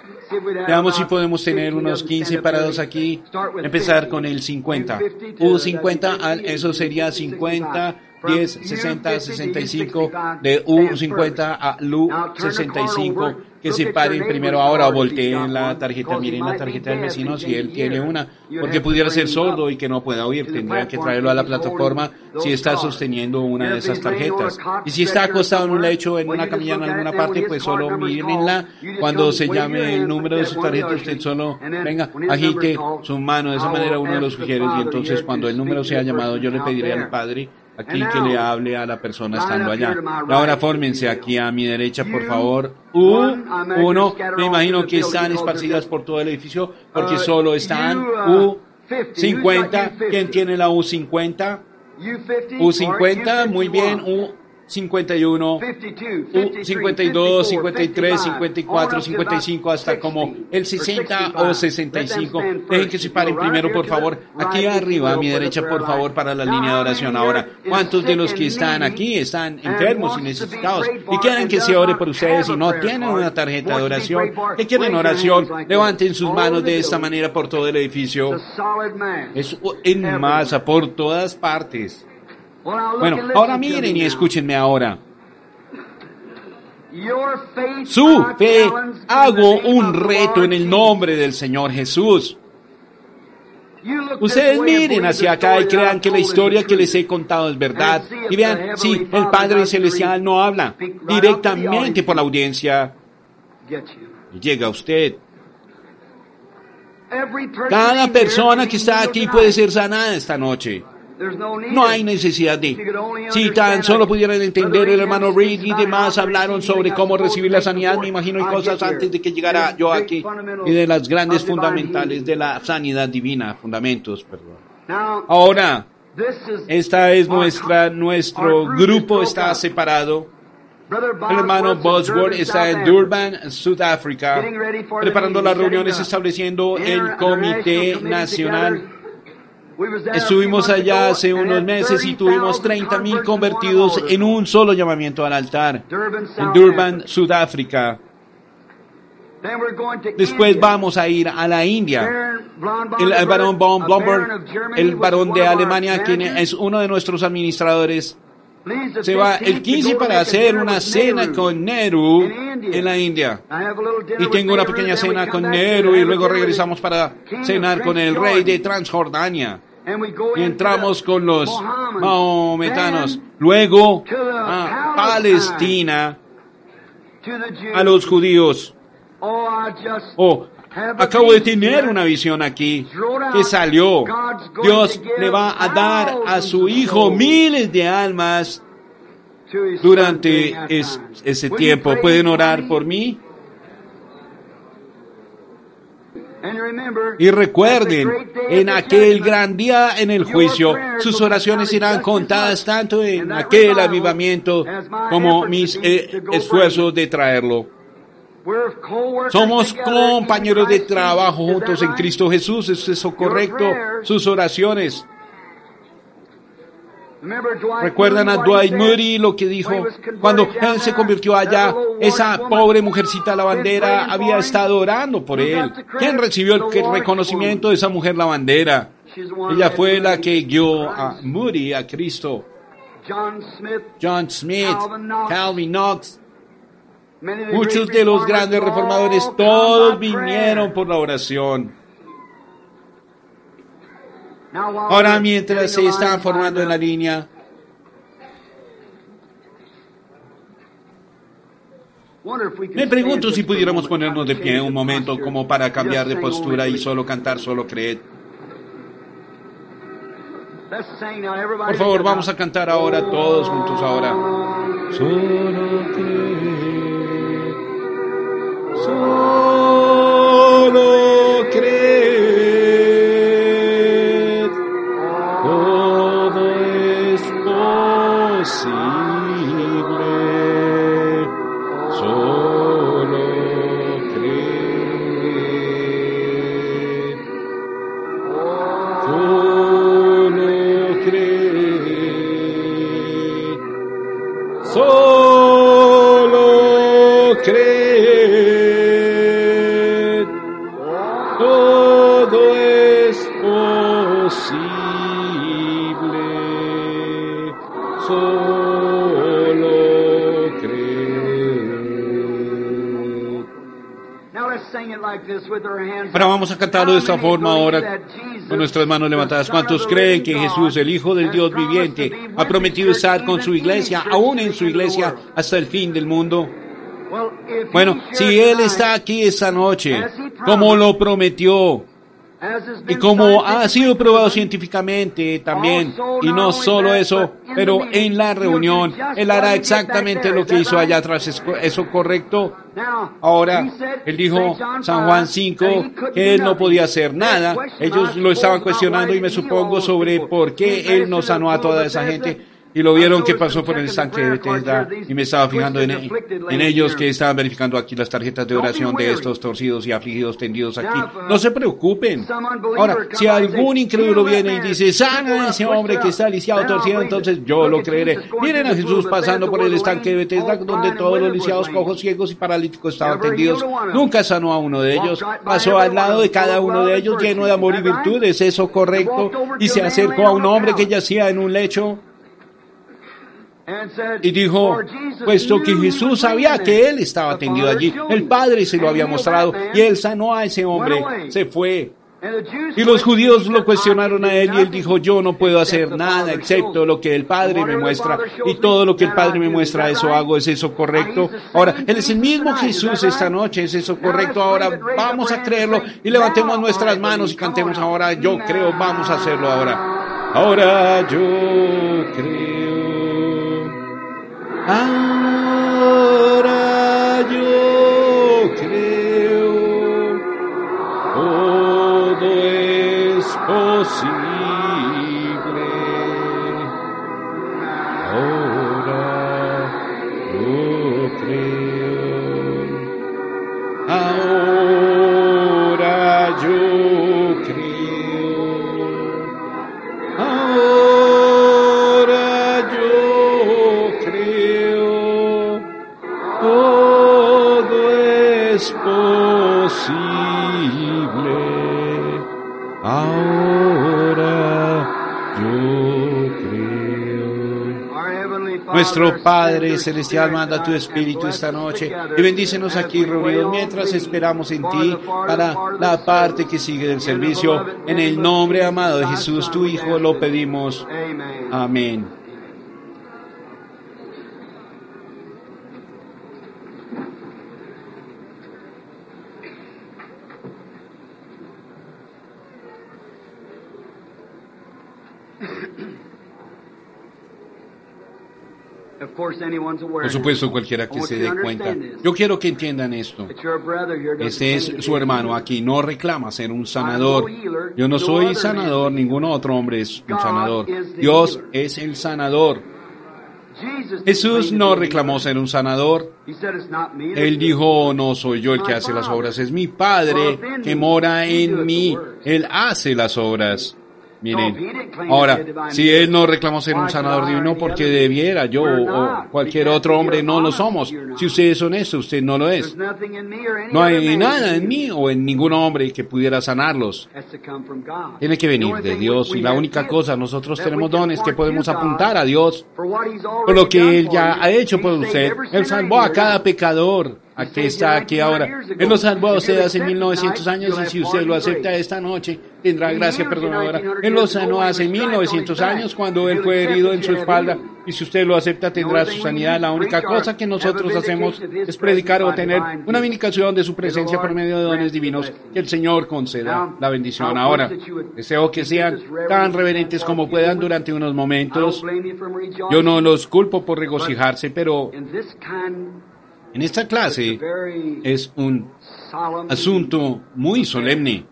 Speaker 1: Veamos si podemos tener unos 15 parados aquí. Empezar con el 50. U50, eso sería 50 10, 60, 65, de U50 a LU65, que se paren primero ahora o volteen la tarjeta, miren la tarjeta del vecino si él tiene una, porque pudiera ser sordo y que no pueda oír, tendría que traerlo a la plataforma si está sosteniendo una de esas tarjetas. Y si está acostado en un lecho, en una camilla en alguna parte, pues solo mírenla. Cuando se llame el número de su tarjeta, usted solo, venga, agite su mano, de esa manera uno lo sugiere y entonces cuando el número sea llamado yo le pediré al Padre aquí que le hable a la persona estando allá. Y ahora fórmense aquí a mi derecha, por favor. U, uno, me imagino que están esparcidas por todo el edificio, porque uh, solo están U, 50. ¿Quién tiene la U50? U50, muy bien. U, 51, 52, 53, 54, 55, hasta como el 60 o 65. Dejen que se paren primero, por favor. Aquí arriba, a mi derecha, por favor, para la línea de oración. Ahora, ¿cuántos de los que están aquí están enfermos y necesitados y quieren que se ore por ustedes y no tienen una tarjeta de oración? que quieren oración? Levanten sus manos de esta manera por todo el edificio. Es en masa, por todas partes. Bueno, ahora miren y escúchenme ahora. Su fe, hago un reto en el nombre del Señor Jesús. Ustedes miren hacia acá y crean que la historia que les he contado es verdad. Y vean, si el Padre Celestial no habla directamente por la audiencia. Llega usted. Cada persona que está aquí puede ser sanada esta noche. No hay necesidad de... Si tan solo pudieran entender, el hermano Reed y demás hablaron sobre cómo recibir la sanidad, me imagino, y cosas antes de que llegara yo aquí, y de las grandes fundamentales de la sanidad divina, fundamentos, perdón. Ahora, esta es nuestra, nuestro grupo está separado. El hermano Bosworth está en Durban, Sudáfrica, preparando las reuniones, estableciendo el Comité Nacional Estuvimos allá hace unos meses y tuvimos 30 mil convertidos en un solo llamamiento al altar en Durban, Sudáfrica. Después vamos a ir a la India. El, varón von Blomberg, el varón de Alemania, quien es uno de nuestros administradores, se va el 15 para hacer una cena con Nehru en la India. Y tengo una pequeña cena con Nehru y luego regresamos para cenar con el rey de Transjordania y entramos con los maometanos. Luego a Palestina, a los judíos. Oh, acabo de tener una visión aquí que salió. Dios le va a dar a su hijo miles de almas durante ese tiempo. ¿Pueden orar por mí? Y recuerden, en aquel gran día en el juicio, sus oraciones serán contadas tanto en aquel avivamiento como mis eh, esfuerzos de traerlo. Somos compañeros de trabajo juntos en Cristo Jesús, ¿es eso correcto? Sus oraciones ¿Recuerdan a Dwight Moody lo que dijo? Cuando él se convirtió allá, esa pobre mujercita lavandera había estado orando por él. ¿Quién recibió el reconocimiento de esa mujer lavandera? Ella fue la que guió a Moody a Cristo. John Smith, Calvin Knox, muchos de los grandes reformadores, todos vinieron por la oración. Ahora mientras se están formando en la línea, me pregunto si pudiéramos ponernos de pie un momento como para cambiar de postura y solo cantar, solo creer. Por favor, vamos a cantar ahora todos juntos ahora. Solo creer. Solo vamos a cantarlo de esta forma ahora con nuestras manos levantadas. ¿Cuántos creen que Jesús, el Hijo del Dios viviente, ha prometido estar con su iglesia, aún en su iglesia, hasta el fin del mundo? Bueno, si Él está aquí esta noche, como lo prometió, y como ha sido probado científicamente también, y no solo eso, pero en la reunión, Él hará exactamente lo que hizo allá atrás. ¿Es eso correcto? Ahora, Él dijo, San Juan 5, que Él no podía hacer nada. Ellos lo estaban cuestionando y me supongo sobre por qué Él no sanó a toda esa gente y lo vieron que pasó por el estanque de Bethesda y me estaba fijando en, en, ellos que estaban verificando aquí las tarjetas de oración de estos torcidos y afligidos tendidos aquí. No se preocupen. Ahora, si algún incrédulo viene y dice, sana a ese hombre que está lisiado torcido, entonces yo lo creeré. Miren a Jesús pasando por el estanque de Bethesda donde todos los lisiados, cojos, ciegos y paralíticos estaban tendidos. Nunca sanó a uno de ellos. Pasó al lado de cada uno de ellos lleno de amor y virtud. ¿Es eso correcto? Y se acercó a un hombre que yacía en un lecho y dijo, puesto que Jesús sabía que él estaba tendido allí, el Padre se lo había mostrado y él sanó a ese hombre, se fue. Y los judíos lo cuestionaron a él y él dijo, yo no puedo hacer nada excepto lo que el Padre me muestra y todo lo que el Padre me muestra, eso hago, es eso correcto. Ahora, Él es el mismo Jesús esta noche, es eso correcto. Ahora vamos a creerlo y levantemos nuestras manos y cantemos ahora, yo creo, vamos a hacerlo ahora. Ahora yo creo. Ahora yo creo. Todo es posible. Nuestro Padre Celestial manda tu Espíritu esta noche y bendícenos aquí reunidos mientras esperamos en ti para la parte que sigue del servicio. En el nombre amado de Jesús, tu Hijo, lo pedimos. Amén. Por supuesto, cualquiera que se dé cuenta. Yo quiero que entiendan esto. Este es su hermano aquí. No reclama ser un sanador. Yo no soy sanador, ningún otro hombre es un sanador. Dios es el sanador. Jesús no reclamó ser un sanador. Él dijo, no soy yo el que hace las obras, es mi Padre que mora en mí. Él hace las obras. Miren, ahora, si él no reclamó ser un sanador divino, porque debiera yo o cualquier otro hombre no lo somos. Si usted es honesto, usted no lo es. No hay nada en mí o en ningún hombre que pudiera sanarlos. Tiene que venir de Dios y la única cosa, nosotros tenemos dones que podemos apuntar a Dios por lo que Él ya ha hecho por usted. Él salvó a cada pecador. Aquí está, aquí ahora. Él lo salvó a usted hace 1900 años y si usted lo acepta esta noche, tendrá gracia perdonadora. Él lo sanó hace 1900 años cuando él fue herido en su espalda y si usted lo acepta tendrá su sanidad. La única cosa que nosotros hacemos es predicar o tener una vindicación de su presencia por medio de dones divinos que el Señor conceda la bendición. Ahora, deseo que sean tan reverentes como puedan durante unos momentos. Yo no los culpo por regocijarse, pero en esta clase es un asunto muy solemne.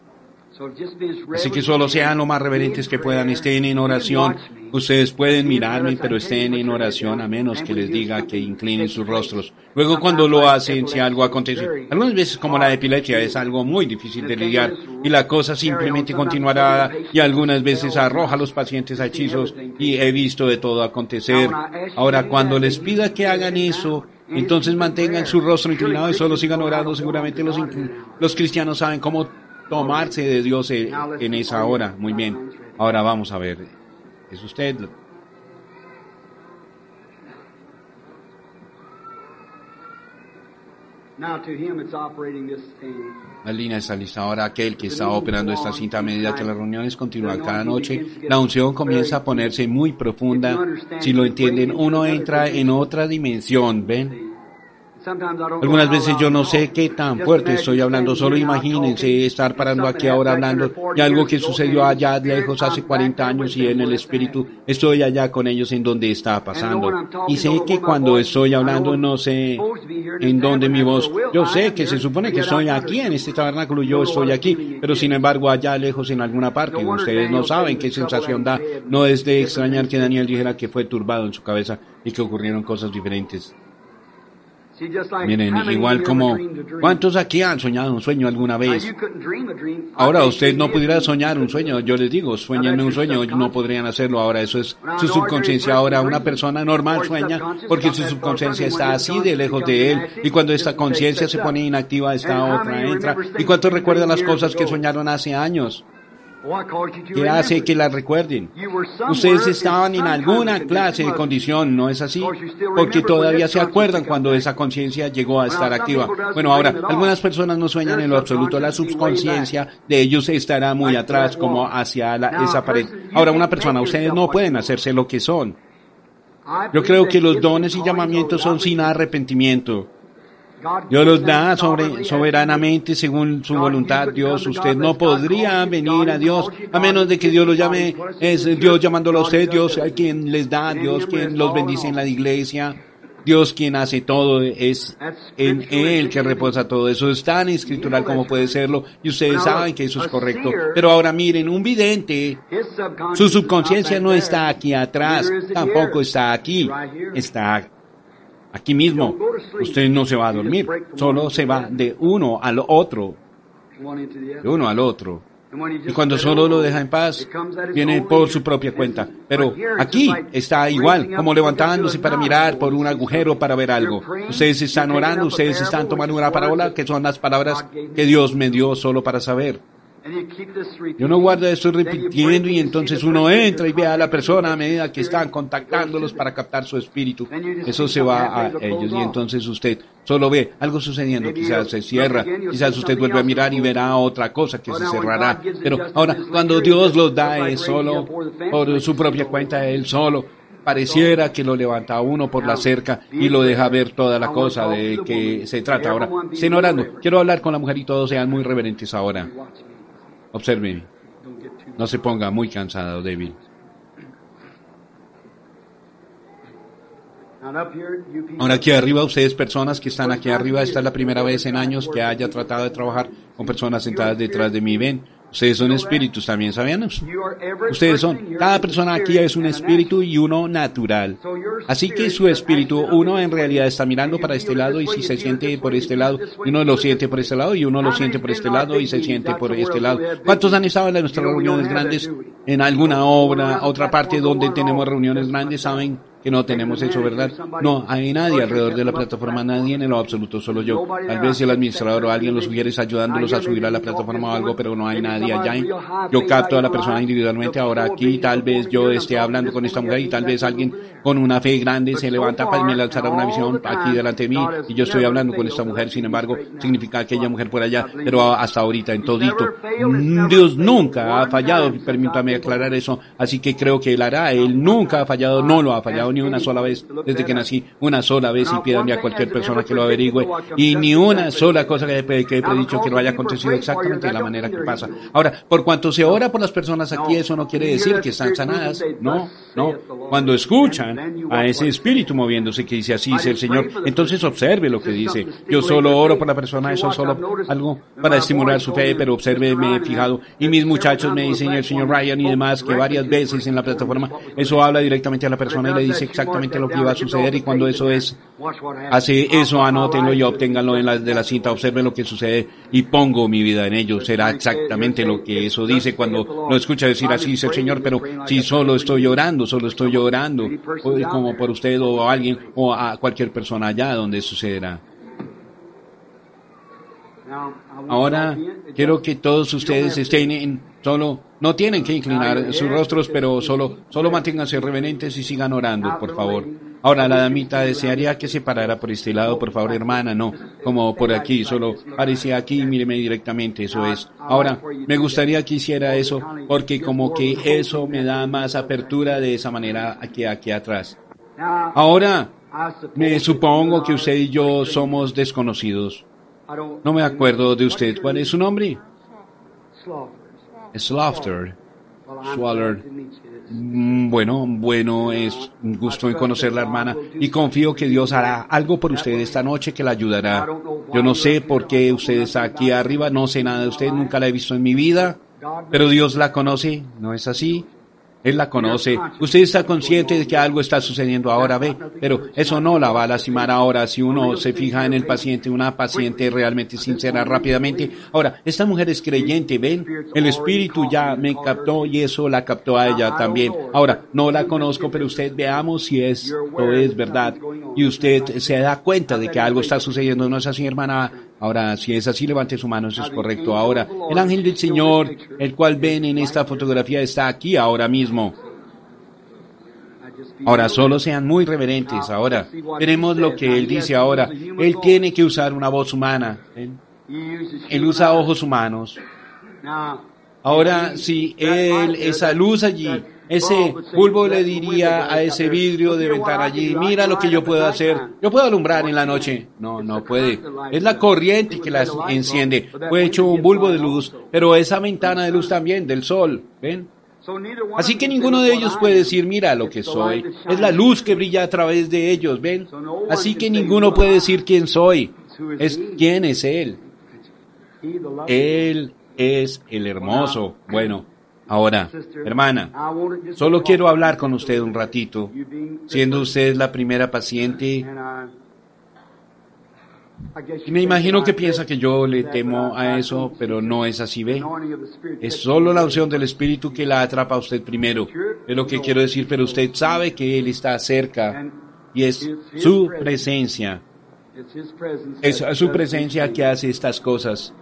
Speaker 1: Así que solo sean lo más reverentes que puedan, estén en oración. Ustedes pueden mirarme, pero estén en oración a menos que les diga que inclinen sus rostros. Luego cuando lo hacen, si algo acontece, algunas veces como la epilepsia es algo muy difícil de lidiar y la cosa simplemente continuará y algunas veces arroja a los pacientes a hechizos y he visto de todo acontecer. Ahora cuando les pida que hagan eso, entonces mantengan su rostro inclinado y solo sigan orando. Seguramente los, los cristianos saben cómo tomarse de Dios en esa hora. Muy bien. Ahora vamos a ver. ¿Es usted? La línea está lista ahora. Aquel que está operando esta cinta a medida que las reuniones continúan cada noche, la unción comienza a ponerse muy profunda. Si lo entienden, uno entra en otra dimensión, ¿ven? Algunas veces yo no sé qué tan fuerte estoy hablando, solo imagínense estar parando aquí ahora hablando de algo que sucedió allá lejos hace 40 años y en el espíritu estoy allá con ellos en donde está pasando. Y sé que cuando estoy hablando no sé en dónde mi voz, yo sé que se supone que estoy aquí en este tabernáculo, yo estoy aquí, pero sin embargo allá lejos en alguna parte, ustedes no saben qué sensación da, no es de extrañar que Daniel dijera que fue turbado en su cabeza y que ocurrieron cosas diferentes. Miren, igual como, ¿cuántos aquí han soñado un sueño alguna vez? Ahora usted no pudiera soñar un sueño, yo les digo, sueñen un sueño, no podrían hacerlo, ahora eso es su subconsciencia, ahora una persona normal sueña porque su subconsciencia está así de lejos de él y cuando esta conciencia se pone inactiva, esta otra entra. ¿Y cuántos recuerdan las cosas que soñaron hace años? ¿Qué hace que la recuerden? Ustedes estaban en alguna clase de condición, ¿no es así? Porque todavía se acuerdan cuando esa conciencia llegó a estar activa. Bueno, ahora, algunas personas no sueñan en lo absoluto. La subconsciencia de ellos estará muy atrás, como hacia esa pared. Ahora, una persona, ustedes no pueden hacerse lo que son. Yo creo que los dones y llamamientos son sin arrepentimiento. Dios los da sobre, soberanamente según su voluntad. Dios, usted no podría venir a Dios a menos de que Dios lo llame. Es Dios llamándolo a usted, Dios quien les da, Dios quien los bendice en la iglesia. Dios quien hace todo, es en Él que reposa todo. Eso es tan escritural como puede serlo y ustedes saben que eso es correcto. Pero ahora miren, un vidente, su subconsciencia no está aquí atrás, tampoco está aquí, está aquí mismo. Usted no se va a dormir, solo se va de uno al otro, de uno al otro. Y cuando solo lo deja en paz, viene por su propia cuenta. Pero aquí está igual, como levantándose para mirar por un agujero para ver algo. Ustedes están orando, ustedes están tomando una parábola, que son las palabras que Dios me dio solo para saber. Yo no guardo esto repitiendo y entonces uno entra y ve a la persona a medida que están contactándolos para captar su espíritu. Eso se va a ellos y entonces usted solo ve algo sucediendo, quizás se cierra, quizás usted vuelve a mirar y verá otra cosa que se cerrará. Pero ahora, cuando Dios los da es solo por su propia cuenta, Él solo pareciera que lo levanta a uno por la cerca y lo deja ver toda la cosa de que se trata. Ahora, estén orando. Quiero hablar con la mujer y todos sean muy reverentes ahora. Observe, no se ponga muy cansado, débil. Ahora aquí arriba, ustedes personas que están aquí arriba, esta es la primera vez en años que haya tratado de trabajar con personas sentadas detrás de mí. Ven, Ustedes son espíritus también, ¿sabían? Ustedes son, cada persona aquí es un espíritu y uno natural. Así que su espíritu, uno en realidad está mirando para este lado y si se siente por este lado, uno lo siente por este lado y uno lo siente por este lado y se siente por este lado. ¿Cuántos han estado en nuestras reuniones grandes? En alguna obra, otra parte donde tenemos reuniones grandes, ¿saben? Que no tenemos eso, ¿verdad? No, hay nadie alrededor de la plataforma, nadie en lo absoluto, solo yo. Tal vez el administrador o alguien los sugiere ayudándolos a subir a la plataforma o algo, pero no hay nadie allá. Yo capto a la persona individualmente. Ahora aquí tal vez yo esté hablando con esta mujer y tal vez alguien con una fe grande se levanta para me lanzará una visión aquí delante de mí y yo estoy hablando con esta mujer. Sin embargo, significa aquella mujer por allá, pero hasta ahorita en todito. Dios nunca ha fallado, permítame aclarar eso. Así que creo que él hará. Él nunca ha fallado, no lo ha fallado ni una sola vez desde que nací, una sola vez y pídanme a cualquier persona que lo averigüe y ni una sola cosa que, he predicho que no haya acontecido exactamente de la manera que pasa. Ahora, por cuanto se ora por las personas aquí, eso no quiere decir que están sanadas, no, no. Cuando escuchan a ese espíritu moviéndose que dice así dice el Señor, entonces observe lo que dice. Yo solo oro por la persona, eso es solo algo para estimular su fe, pero observe, me he fijado. y mis muchachos me dicen el señor Ryan y demás que varias veces en la plataforma eso habla directamente a la persona y le dice exactamente lo que iba a suceder y cuando eso es, hace eso, anótenlo y obténganlo en la, de la cinta, observen lo que sucede y pongo mi vida en ello. Será exactamente lo que eso dice cuando lo escucha decir así, dice el Señor, pero si solo estoy llorando, solo estoy llorando, como por usted o alguien o a cualquier persona allá donde sucederá. Ahora quiero que todos ustedes estén en solo, no tienen que inclinar sus rostros, pero solo, solo manténganse reverentes y sigan orando, por favor. Ahora la damita desearía que se parara por este lado, por favor, hermana, no, como por aquí, solo parecía aquí, míreme directamente, eso es. Ahora, me gustaría que hiciera eso, porque como que eso me da más apertura de esa manera aquí, aquí atrás. Ahora, me supongo que usted y yo somos desconocidos. No me acuerdo de usted. ¿Cuál es su nombre? Slaughter. Swaller. Mm, bueno, bueno, es un gusto en conocer la hermana y confío que Dios hará algo por usted esta noche que la ayudará. Yo no sé por qué usted está aquí arriba, no sé nada de usted, nunca la he visto en mi vida, pero Dios la conoce, ¿no es así? Él la conoce. Usted está consciente de que algo está sucediendo. Ahora, ve, pero eso no la va a lastimar ahora. Si uno se fija en el paciente, una paciente realmente sincera rápidamente. Ahora, esta mujer es creyente, ven, el espíritu ya me captó y eso la captó a ella también. Ahora, no la conozco, pero usted veamos si esto es verdad. y usted se da cuenta de que algo está sucediendo, ¿no es así, hermana Ahora, si es así, levante su mano, eso es correcto. Ahora, el ángel del Señor, el cual ven en esta fotografía, está aquí ahora mismo. Ahora, solo sean muy reverentes. Ahora, veremos lo que él dice ahora. Él tiene que usar una voz humana. Él, él usa ojos humanos. Ahora, si él, esa luz allí, ese bulbo le diría a ese vidrio de ventana allí, mira lo que yo puedo hacer, yo puedo alumbrar en la noche. No, no puede. Es la corriente que las enciende. Fue hecho un bulbo de luz, pero esa ventana de luz también, del sol, ¿ven? Así que ninguno de ellos puede decir, mira lo que soy. Es la luz que brilla a través de ellos, ¿ven? Así que ninguno puede decir quién soy. Es quién es Él. Él es el hermoso. Bueno, ahora, hermana, solo quiero hablar con usted un ratito, siendo usted la primera paciente y me imagino que piensa que yo le temo a eso, pero no es así, ¿ve? Es solo la unción del Espíritu que la atrapa a usted primero. Es lo que quiero decir, pero usted sabe que Él está cerca y es su presencia. Es su presencia que hace estas cosas.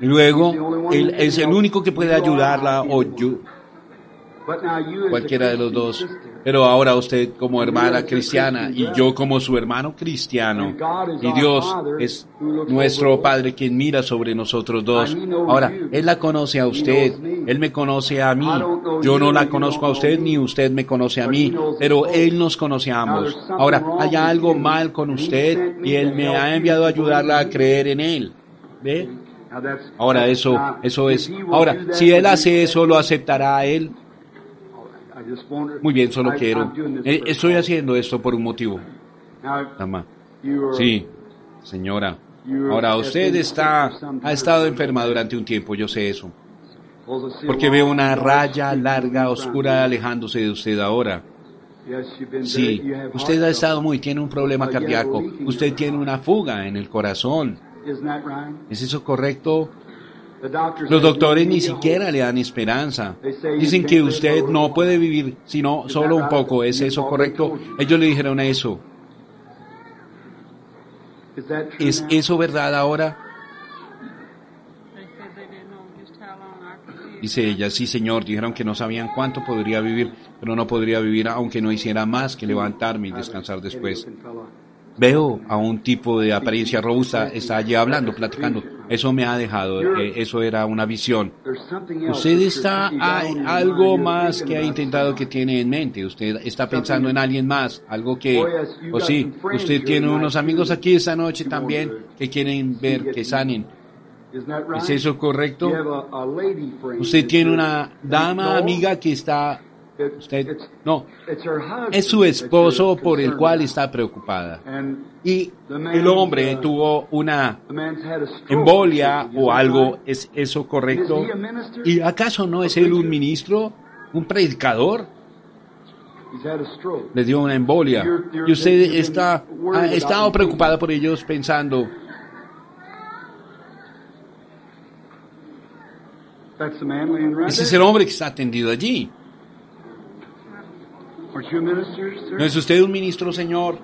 Speaker 1: Luego, Él es el único que puede ayudarla o yo, cualquiera de los dos. Pero ahora usted como hermana cristiana y yo como su hermano cristiano. Y Dios es nuestro Padre quien mira sobre nosotros dos. Ahora, Él la conoce a usted, Él me conoce a mí. Yo no la conozco a usted ni usted me conoce a mí, pero Él nos conoce a ambos. Ahora, hay algo mal con usted y Él me ha enviado a ayudarla a creer en Él. ¿Ve? Ahora eso, eso es. Ahora, si Él hace eso, ¿lo aceptará Él? Muy bien, solo quiero. Eh, estoy haciendo esto por un motivo. Dama. Sí, señora. Ahora, usted está, ha estado enferma durante un tiempo, yo sé eso. Porque veo una raya larga, oscura, alejándose de usted ahora. Sí, usted ha estado muy, tiene un problema cardíaco. Usted tiene una fuga en el corazón. ¿Es eso correcto? Los doctores ni siquiera le dan esperanza. Dicen que usted no puede vivir sino solo un poco. ¿Es eso correcto? Ellos le dijeron eso. ¿Es eso verdad ahora? Dice ella, sí señor, dijeron que no sabían cuánto podría vivir, pero no podría vivir aunque no hiciera más que levantarme y descansar después. Veo a un tipo de apariencia robusta, está allí hablando, platicando. Eso me ha dejado, eh, eso era una visión. Usted está, hay algo más que ha intentado que tiene en mente. Usted está pensando en alguien más, algo que, o sí, usted tiene unos amigos aquí esta noche también que quieren ver que sanen. ¿Es eso correcto? Usted tiene una dama amiga que está Usted, no, es su esposo por el cual está preocupada. Y el hombre tuvo una embolia o algo, ¿es eso correcto? ¿Y acaso no es él un ministro, un predicador? Le dio una embolia. Y usted está, ha estado preocupada por ellos pensando, ese es el hombre que está atendido allí. ¿No es usted un ministro, Señor?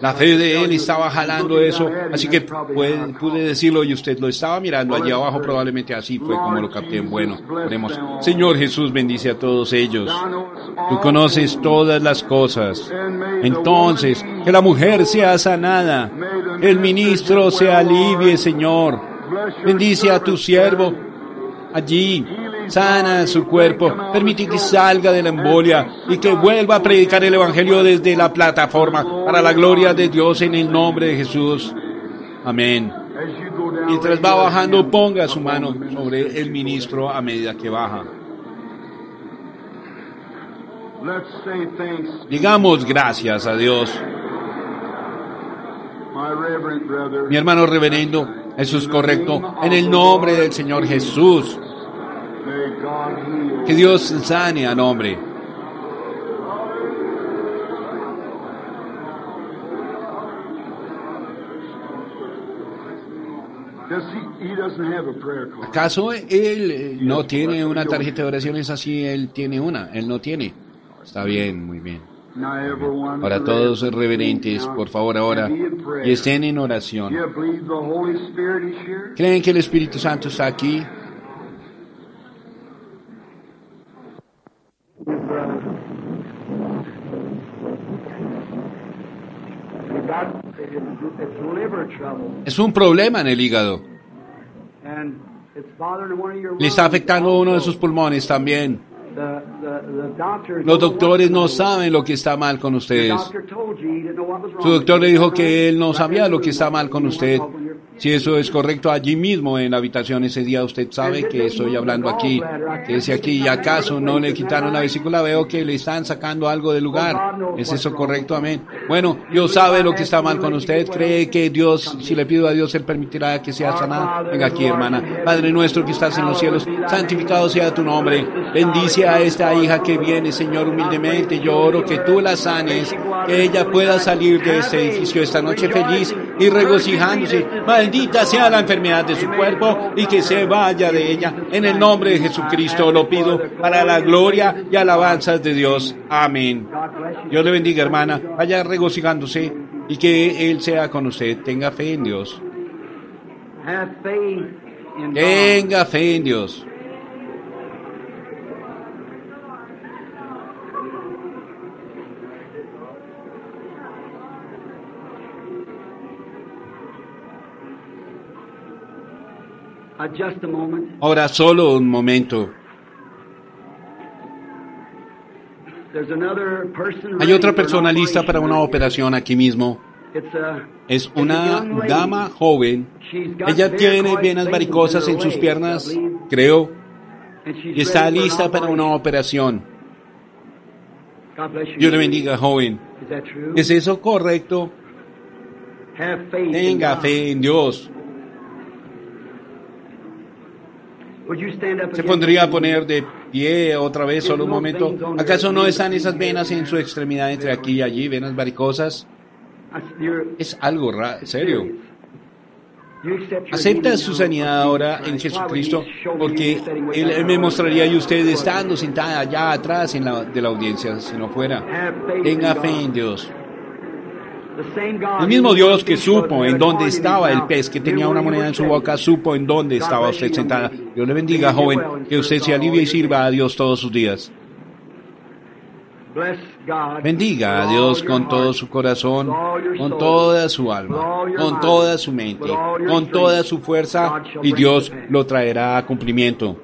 Speaker 1: La fe de él estaba jalando eso, así que pude, decirlo y usted lo estaba mirando allí abajo, probablemente así fue como lo capté. Bueno, oremos. Señor Jesús, bendice a todos ellos. Tú conoces todas las cosas. Entonces, que la mujer sea sanada, el ministro se alivie, Señor. Bendice a tu siervo allí sana su cuerpo, permite que salga de la embolia y que vuelva a predicar el Evangelio desde la plataforma para la gloria de Dios en el nombre de Jesús. Amén. Mientras va bajando, ponga su mano sobre el ministro a medida que baja. Digamos gracias a Dios. Mi hermano reverendo, eso es correcto. En el nombre del Señor Jesús. Que Dios sane al hombre. ¿Acaso él eh, no tiene una tarjeta de oraciones así? Él tiene una, él no tiene. Está bien, muy bien. Ahora todos reverentes, por favor, ahora, y estén en oración. ¿Creen que el Espíritu Santo está aquí? Es un problema en el hígado. Le está afectando uno de sus pulmones también. Los doctores no saben lo que está mal con ustedes. Su doctor le dijo que él no sabía lo que está mal con usted. Si eso es correcto, allí mismo en la habitación ese día usted sabe que estoy hablando aquí, que es aquí, y acaso no le quitaron la vesícula, veo que le están sacando algo del lugar. ¿Es eso correcto? Amén. Bueno, Dios sabe lo que está mal con usted, cree que Dios, si le pido a Dios, Él permitirá que sea sanada. Venga aquí, hermana. Padre nuestro que estás en los cielos, santificado sea tu nombre. Bendice a esta hija que viene, Señor, humildemente. Yo oro que tú la sanes, que ella pueda salir de este edificio esta noche feliz y regocijándose. Maldita sea la enfermedad de su cuerpo y que se vaya de ella. En el nombre de Jesucristo lo pido para la gloria y alabanzas de Dios. Amén. Dios le bendiga, hermana. Vaya regocijándose y que Él sea con usted. Tenga fe en Dios. Tenga fe en Dios. Ahora solo un momento. Hay otra persona lista para una operación aquí mismo. Es una dama joven. Ella tiene venas varicosas en sus piernas, creo, y está lista para una operación. Dios le bendiga, joven. ¿Es eso correcto? Tenga fe en Dios. Se pondría a poner de pie otra vez, solo un momento. ¿Acaso no están esas venas en su extremidad entre aquí y allí, venas varicosas? Es algo raro, serio. Acepta su sanidad ahora en Jesucristo porque Él me mostraría y usted estando sentada allá atrás en la, de la audiencia, si no fuera. Tenga fe en Dios. El mismo Dios que supo en dónde estaba el pez, que tenía una moneda en su boca, supo en dónde estaba usted sentada. Dios le bendiga, joven, que usted se alivie y sirva a Dios todos sus días. Bendiga a Dios con todo su corazón, con toda su alma, con toda su mente, con toda su fuerza y Dios lo traerá a cumplimiento.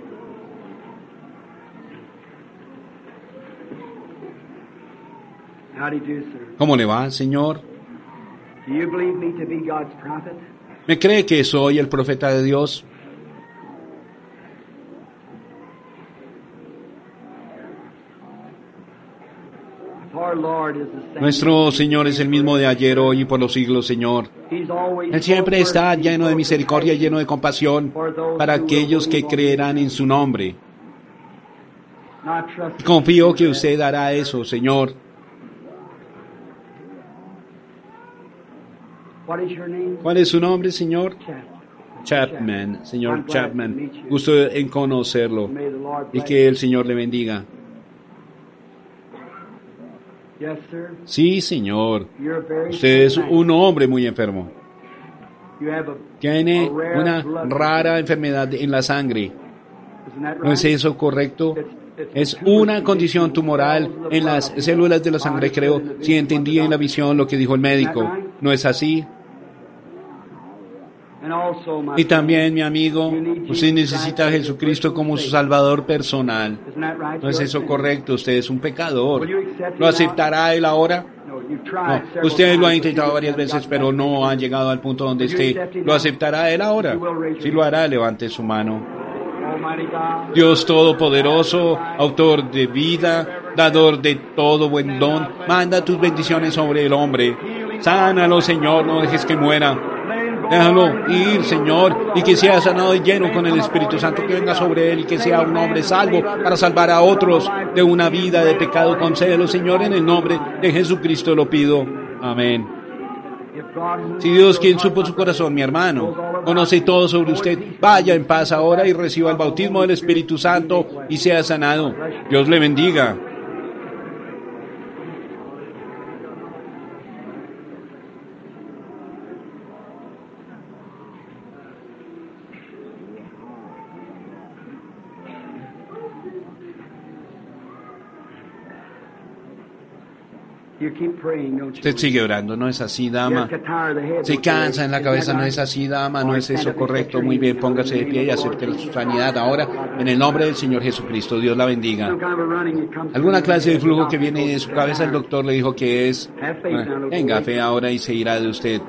Speaker 1: ¿Cómo le va, Señor? ¿Me cree que soy el profeta de Dios? Nuestro Señor es el mismo de ayer, hoy y por los siglos, Señor. Él siempre está lleno de misericordia, lleno de compasión para aquellos que creerán en su nombre. Confío que usted hará eso, Señor. ¿Cuál es su nombre, Señor? Chapman, señor Chapman. Gusto en conocerlo y que el Señor le bendiga. Sí, señor. Usted es un hombre muy enfermo. Tiene una rara enfermedad en la sangre. ¿No es eso correcto? Es una condición tumoral en las células de la sangre, creo, si entendí en la visión lo que dijo el médico. ¿No es así? Y también, mi amigo, usted necesita a Jesucristo como su Salvador personal. ¿No es eso correcto? Usted es un pecador. ¿Lo aceptará Él ahora? No, usted lo ha intentado varias veces, pero no ha llegado al punto donde esté. ¿Lo aceptará Él ahora? Si lo hará, levante su mano. Dios Todopoderoso, autor de vida, dador de todo buen don, manda tus bendiciones sobre el hombre. Sánalo, Señor, no dejes que muera. Déjalo ir, Señor, y que sea sanado y lleno con el Espíritu Santo que venga sobre él y que sea un hombre salvo para salvar a otros de una vida de pecado. Concédelo, Señor, en el nombre de Jesucristo lo pido. Amén. Si Dios, quien supo su corazón, mi hermano, conoce todo sobre usted, vaya en paz ahora y reciba el bautismo del Espíritu Santo y sea sanado. Dios le bendiga. Usted sigue orando, ¿no es así, dama? Se cansa en la cabeza, ¿no es así, dama? ¿No es eso correcto? Muy bien, póngase de pie y acepte su sanidad ahora en el nombre del Señor Jesucristo. Dios la bendiga. ¿Alguna clase de flujo que viene de su cabeza? El doctor le dijo que es... Venga, fe ahora y se irá de usted.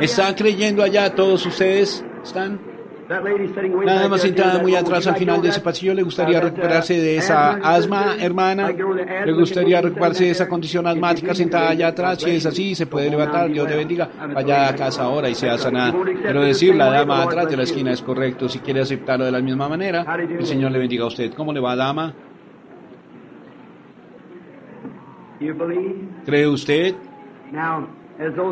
Speaker 1: ¿Están creyendo allá todos ustedes? ¿Están? Nada más sentada muy atrás al final de ese pasillo, ¿le gustaría recuperarse de esa asma, hermana? ¿Le gustaría recuperarse de esa condición asmática sentada allá atrás? Si es así, se puede levantar, Dios le bendiga. Vaya a casa ahora y sea sanada. Pero decir, la dama atrás de la esquina es correcto. Si quiere aceptarlo de la misma manera, el Señor le bendiga a usted. ¿Cómo le va, dama? ¿Cree usted?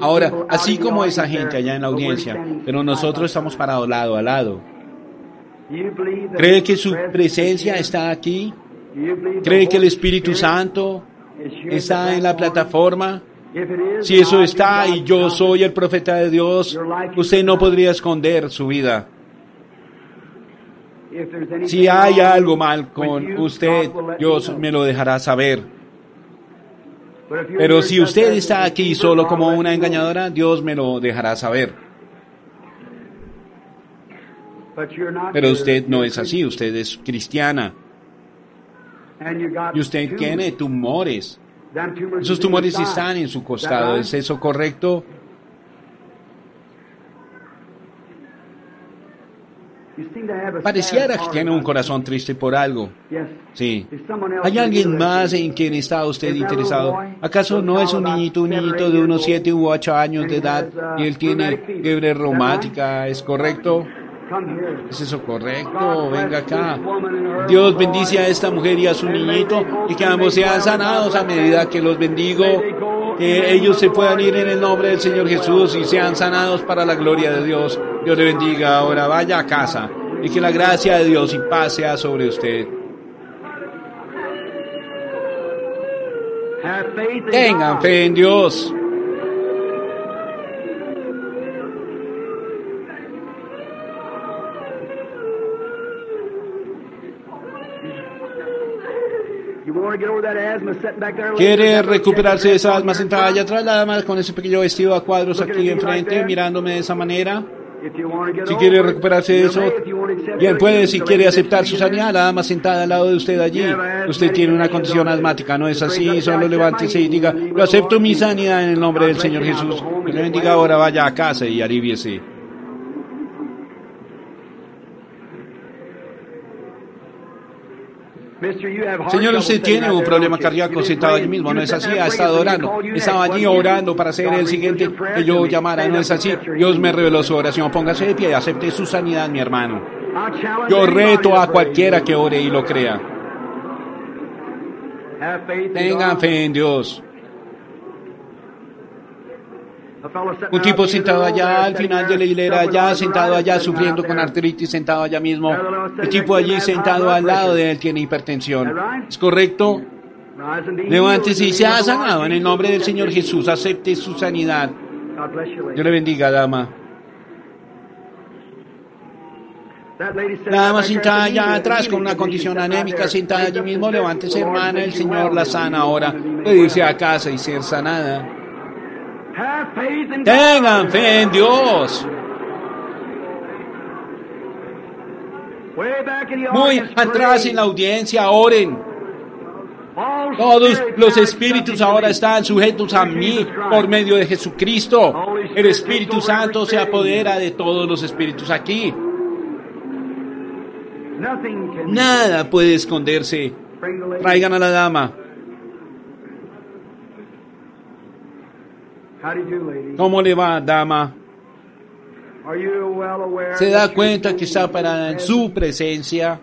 Speaker 1: Ahora, así como esa gente allá en la audiencia, pero nosotros estamos parados lado a lado. ¿Cree que su presencia está aquí? ¿Cree que el Espíritu Santo está en la plataforma? Si eso está y yo soy el profeta de Dios, usted no podría esconder su vida. Si hay algo mal con usted, Dios me lo dejará saber. Pero si usted está aquí solo como una engañadora, Dios me lo dejará saber. Pero usted no es así, usted es cristiana. Y usted tiene tumores. Esos tumores están en su costado, ¿es eso correcto? Pareciera que tiene un corazón triste por algo. Sí. ¿Hay alguien más en quien está usted interesado? ¿Acaso no es un niñito, un niñito de unos 7 u 8 años de edad y él tiene fiebre reumática? ¿Es correcto? ¿Es eso correcto? Venga acá. Dios bendice a esta mujer y a su niñito y que ambos sean sanados a medida que los bendigo. Que ellos se puedan ir en el nombre del Señor Jesús y sean sanados para la gloria de Dios. Dios le bendiga ahora. Vaya a casa y que la gracia de Dios y paz sea sobre usted. Tengan fe en Dios. ¿Quiere recuperarse de esa asma sentada allá atrás, la dama con ese pequeño vestido a cuadros aquí enfrente, mirándome de esa manera? Si quiere recuperarse de eso, bien puede, si quiere aceptar su sanidad, la dama sentada al lado de usted allí. Usted tiene una condición asmática, ¿no es así? Solo levántese y diga, yo acepto mi sanidad en el nombre del Señor Jesús. Que le bendiga ahora, vaya a casa y aliviese. Señor, usted tiene un problema cardíaco sentado allí mismo, ¿no es así? Ha estado orando. Estaba allí orando para ser el siguiente que yo llamara, ¿no es así? Dios me reveló su oración. Póngase de pie y acepte su sanidad, mi hermano. Yo reto a cualquiera que ore y lo crea. Tengan fe en Dios. Un tipo sentado allá al final de la hilera, allá sentado allá sufriendo con artritis, sentado allá mismo. El tipo allí sentado al lado de él tiene hipertensión. ¿Es correcto? Levántese y se ha sanado en el nombre del Señor Jesús. Acepte su sanidad. Dios le bendiga, dama. La dama sentada allá atrás con una condición anémica, sentada allí mismo, levántese hermana, el Señor la sana ahora. Puede irse a casa y ser sanada. Tengan fe en Dios. Muy atrás en la audiencia, oren. Todos los espíritus ahora están sujetos a mí por medio de Jesucristo. El Espíritu Santo se apodera de todos los espíritus aquí. Nada puede esconderse. Traigan a la dama. ¿Cómo le va, dama? ¿Se da cuenta que está parada en su presencia?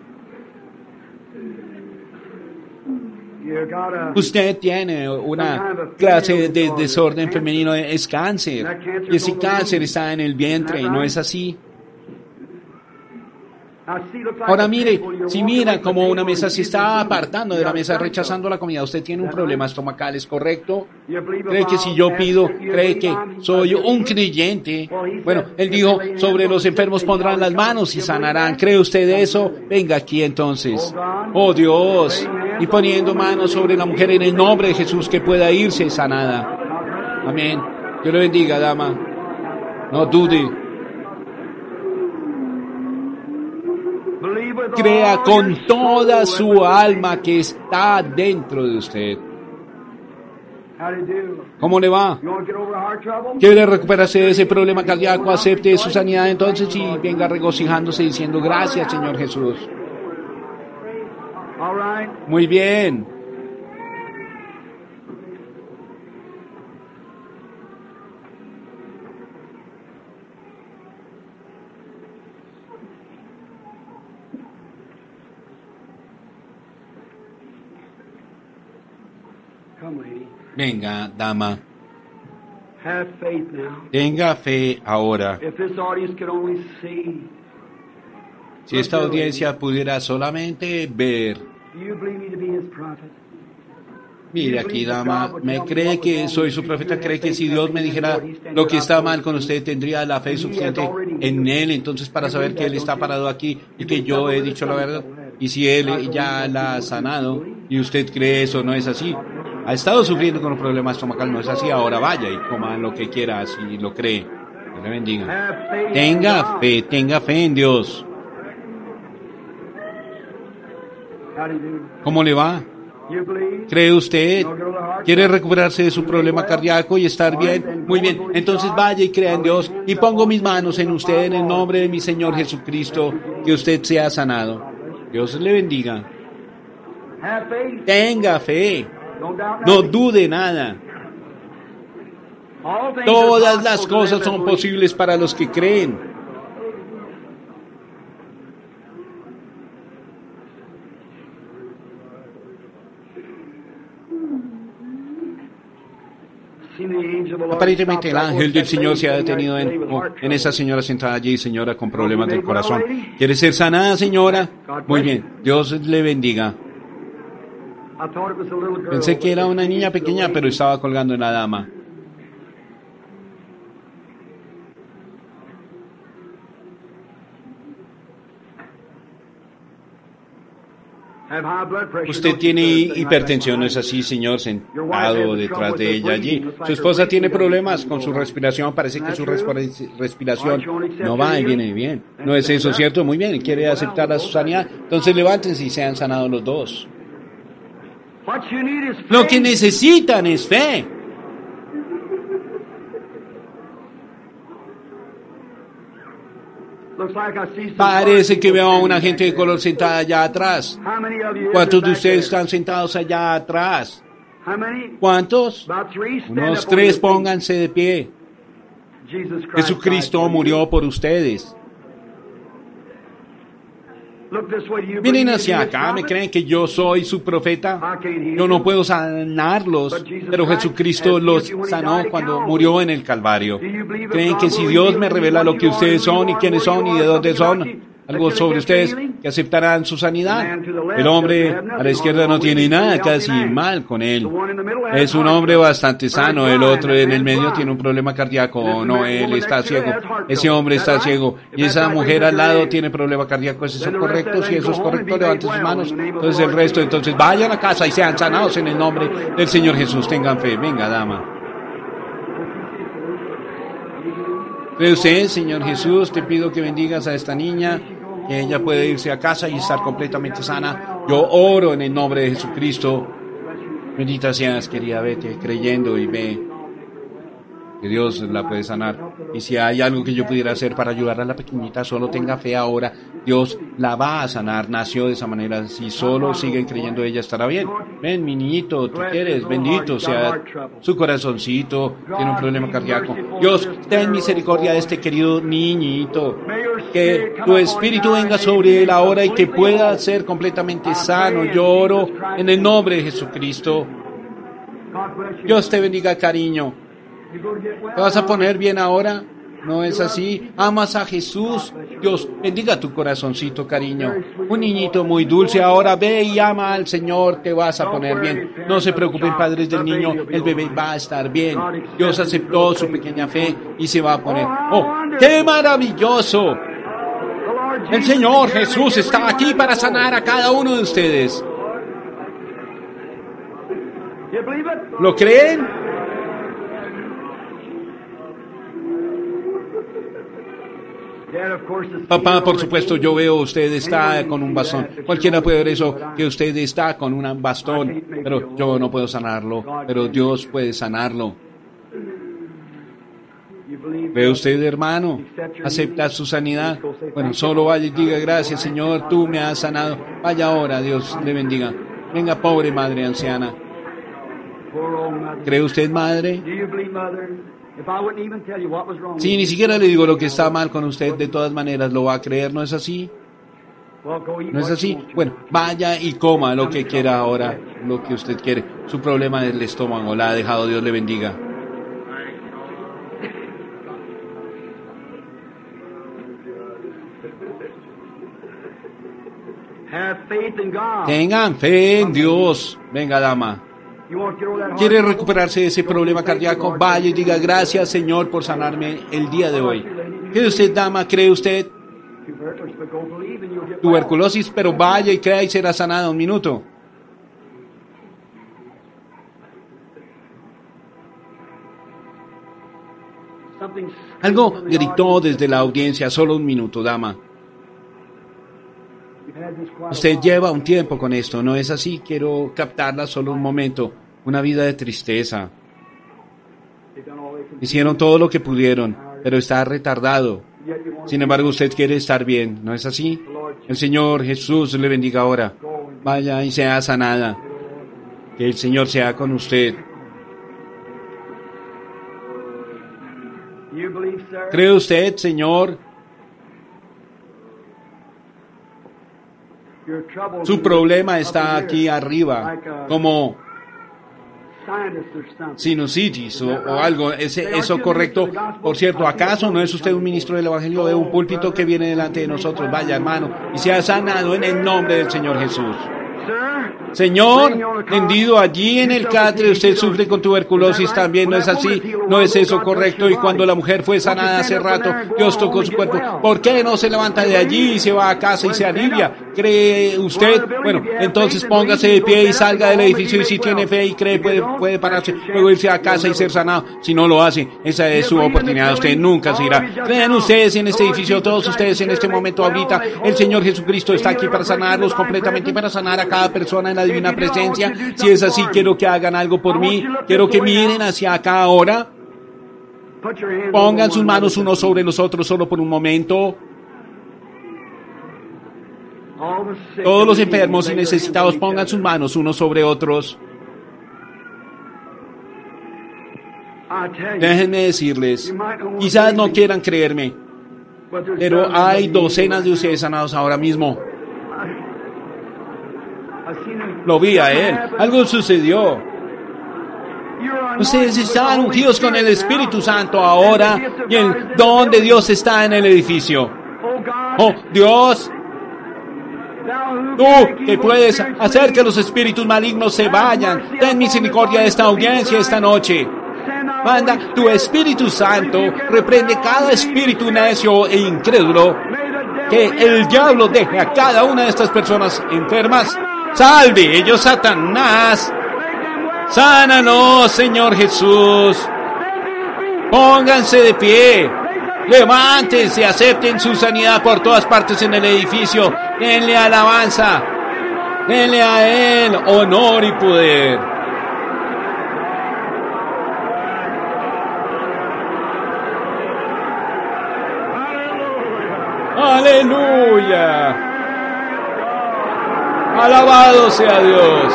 Speaker 1: Usted tiene una clase de desorden femenino, es cáncer. Y ese cáncer está en el vientre, ¿no es así? Ahora mire, si mira como una mesa se está apartando de la mesa, rechazando la comida, usted tiene un problema estomacal, ¿es correcto? ¿Cree que si yo pido, cree que soy un creyente? Bueno, él dijo, sobre los enfermos pondrán las manos y sanarán. ¿Cree usted eso? Venga aquí entonces. Oh Dios. Y poniendo manos sobre la mujer en el nombre de Jesús que pueda irse sanada. Amén. Dios le bendiga, dama. No dude. Crea con toda su alma que está dentro de usted. ¿Cómo le va? ¿Quiere recuperarse de ese problema cardíaco? Acepte su sanidad entonces y venga regocijándose diciendo gracias Señor Jesús. Muy bien. Venga, dama. Tenga fe ahora. Si esta audiencia pudiera solamente ver. Mire aquí, dama, ¿me cree que soy su profeta? ¿Cree que si Dios me dijera lo que está mal con usted, tendría la fe suficiente en Él entonces para saber que Él está parado aquí y que yo he dicho la verdad? Y si Él ya la ha sanado y usted cree eso no es así, ha estado sufriendo con un problema estomacal, no es así, ahora vaya y coma lo que quiera si lo cree. Dios le bendiga. Tenga fe, tenga fe en Dios. ¿Cómo le va? ¿Cree usted? ¿Quiere recuperarse de su problema cardíaco y estar bien? Muy bien, entonces vaya y crea en Dios y pongo mis manos en usted en el nombre de mi Señor Jesucristo, que usted sea sanado. Dios le bendiga. Tenga fe. No dude nada. Todas las cosas son posibles para los que creen. Aparentemente el ángel del Señor se ha detenido en, en, esa señora sentada allí, señora con problemas del corazón. ¿Quiere ser sanada, señora? Muy bien, Dios le bendiga. Pensé que era una niña pequeña, pero estaba colgando en la dama. Usted tiene hipertensión, ¿no es así, señor? Sentado detrás de ella allí. Su esposa tiene problemas con su respiración. Parece que su respiración no va y viene bien. ¿No es eso cierto? Muy bien. ¿Quiere aceptar la su sanidad? Entonces levántense y sean sanados los dos. Lo que necesitan es fe. Parece que veo a una gente de color sentada allá atrás. ¿Cuántos de ustedes están sentados allá atrás? ¿Cuántos? Unos tres, pónganse de pie. Jesucristo murió por ustedes. Vienen hacia acá, me creen que yo soy su profeta. Yo no puedo sanarlos, pero Jesucristo los sanó cuando murió en el Calvario. ¿Creen que si Dios me revela lo que ustedes son y quiénes son y de dónde son, algo sobre ustedes que aceptarán su sanidad. El hombre a la izquierda no tiene nada casi mal con él. Es un hombre bastante sano. El otro en el medio tiene un problema cardíaco. No, él está ciego. Ese hombre está ciego. Y esa mujer al lado tiene problema cardíaco. ¿Es eso correcto? Si eso es correcto, levanten sus manos. Entonces el resto, entonces vayan a casa y sean sanados en el nombre del Señor Jesús. Tengan fe. Venga, dama. ¿Cree usted, Señor Jesús? Te pido que bendigas a esta niña ella puede irse a casa y estar completamente sana. Yo oro en el nombre de Jesucristo. Bendita seas, querida, vete creyendo y ve Dios la puede sanar. Y si hay algo que yo pudiera hacer para ayudar a la pequeñita, solo tenga fe ahora. Dios la va a sanar. Nació de esa manera. Si solo siguen creyendo, ella estará bien. Ven, mi niñito, tú quieres, bendito sea su corazoncito. Tiene un problema cardíaco. Dios, ten misericordia de este querido niñito. Que tu espíritu venga sobre él ahora y que pueda ser completamente sano. Yo oro en el nombre de Jesucristo. Dios te bendiga, cariño. ¿Te vas a poner bien ahora? ¿No es así? Amas a Jesús. Dios, bendiga tu corazoncito, cariño. Un niñito muy dulce. Ahora ve y ama al Señor. Te vas a poner bien. No se preocupen, padres del niño. El bebé va a estar bien. Dios aceptó su pequeña fe y se va a poner. ¡Oh, qué maravilloso! El Señor Jesús está aquí para sanar a cada uno de ustedes. ¿Lo creen? Papá, por supuesto, yo veo usted está con un bastón. Cualquiera puede ver eso, que usted está con un bastón, pero yo no puedo sanarlo, pero Dios puede sanarlo. ¿Ve usted, hermano? ¿Acepta su sanidad? Bueno, solo vaya y diga gracias, Señor, tú me has sanado. Vaya ahora, Dios le bendiga. Venga, pobre madre anciana. ¿Cree usted, madre? Si ni siquiera le digo lo que está mal con usted, de todas maneras lo va a creer, ¿no es así? ¿No es así? Bueno, vaya y coma lo que quiera ahora, lo que usted quiere. Su problema es el estómago, la ha dejado, Dios le bendiga. Tengan fe en Dios. Venga, dama. ¿Quiere recuperarse de ese problema cardíaco? Vaya y diga gracias, Señor, por sanarme el día de hoy. ¿Cree usted, dama? ¿Cree usted? Tuberculosis, pero vaya y crea y será sanada un minuto. Algo gritó desde la audiencia, solo un minuto, dama. Usted lleva un tiempo con esto, ¿no es así? Quiero captarla solo un momento. Una vida de tristeza. Hicieron todo lo que pudieron, pero está retardado. Sin embargo, usted quiere estar bien, ¿no es así? El Señor Jesús le bendiga ahora. Vaya y sea sanada. Que el Señor sea con usted. ¿Cree usted, Señor, Su problema está aquí arriba, como sinusitis o, o algo. ¿Es eso correcto? Por cierto, ¿acaso no es usted un ministro del Evangelio de un púlpito que viene delante de nosotros? Vaya, hermano, y sea sanado en el nombre del Señor Jesús. Señor, tendido allí en el catre, usted sufre con tuberculosis también, ¿no es así? ¿No es eso correcto? Y cuando la mujer fue sanada hace rato, Dios tocó su cuerpo. ¿Por qué no se levanta de allí y se va a casa y se alivia? ¿Cree usted? Bueno, entonces póngase de pie y salga del edificio y si tiene fe y cree puede, puede pararse, luego irse a casa y ser sanado. Si no lo hace, esa es su oportunidad. Usted nunca se irá. Crean ustedes en este edificio, todos ustedes en este momento ahorita. El Señor Jesucristo está aquí para sanarlos completamente y para sanar a cada persona en la divina presencia. Si es así, quiero que hagan algo por mí. Quiero que miren hacia acá ahora. Pongan sus manos unos sobre los otros solo por un momento. Todos los enfermos y necesitados pongan sus manos unos sobre otros. Déjenme decirles, quizás no quieran creerme, pero hay docenas de ustedes sanados ahora mismo. Lo vi a él. Algo sucedió. Ustedes están ungidos con el Espíritu Santo ahora y el don de Dios está en el edificio. Oh, Dios, tú que puedes hacer que los espíritus malignos se vayan, ten misericordia de esta audiencia esta noche. Manda tu Espíritu Santo, reprende cada espíritu necio e incrédulo, que el diablo deje a cada una de estas personas enfermas Salve ellos, Satanás. Sánanos, Señor Jesús. Pónganse de pie. Levántense, acepten su sanidad por todas partes en el edificio. Denle alabanza. Denle a Él honor y poder. Aleluya. Alabado sea Dios.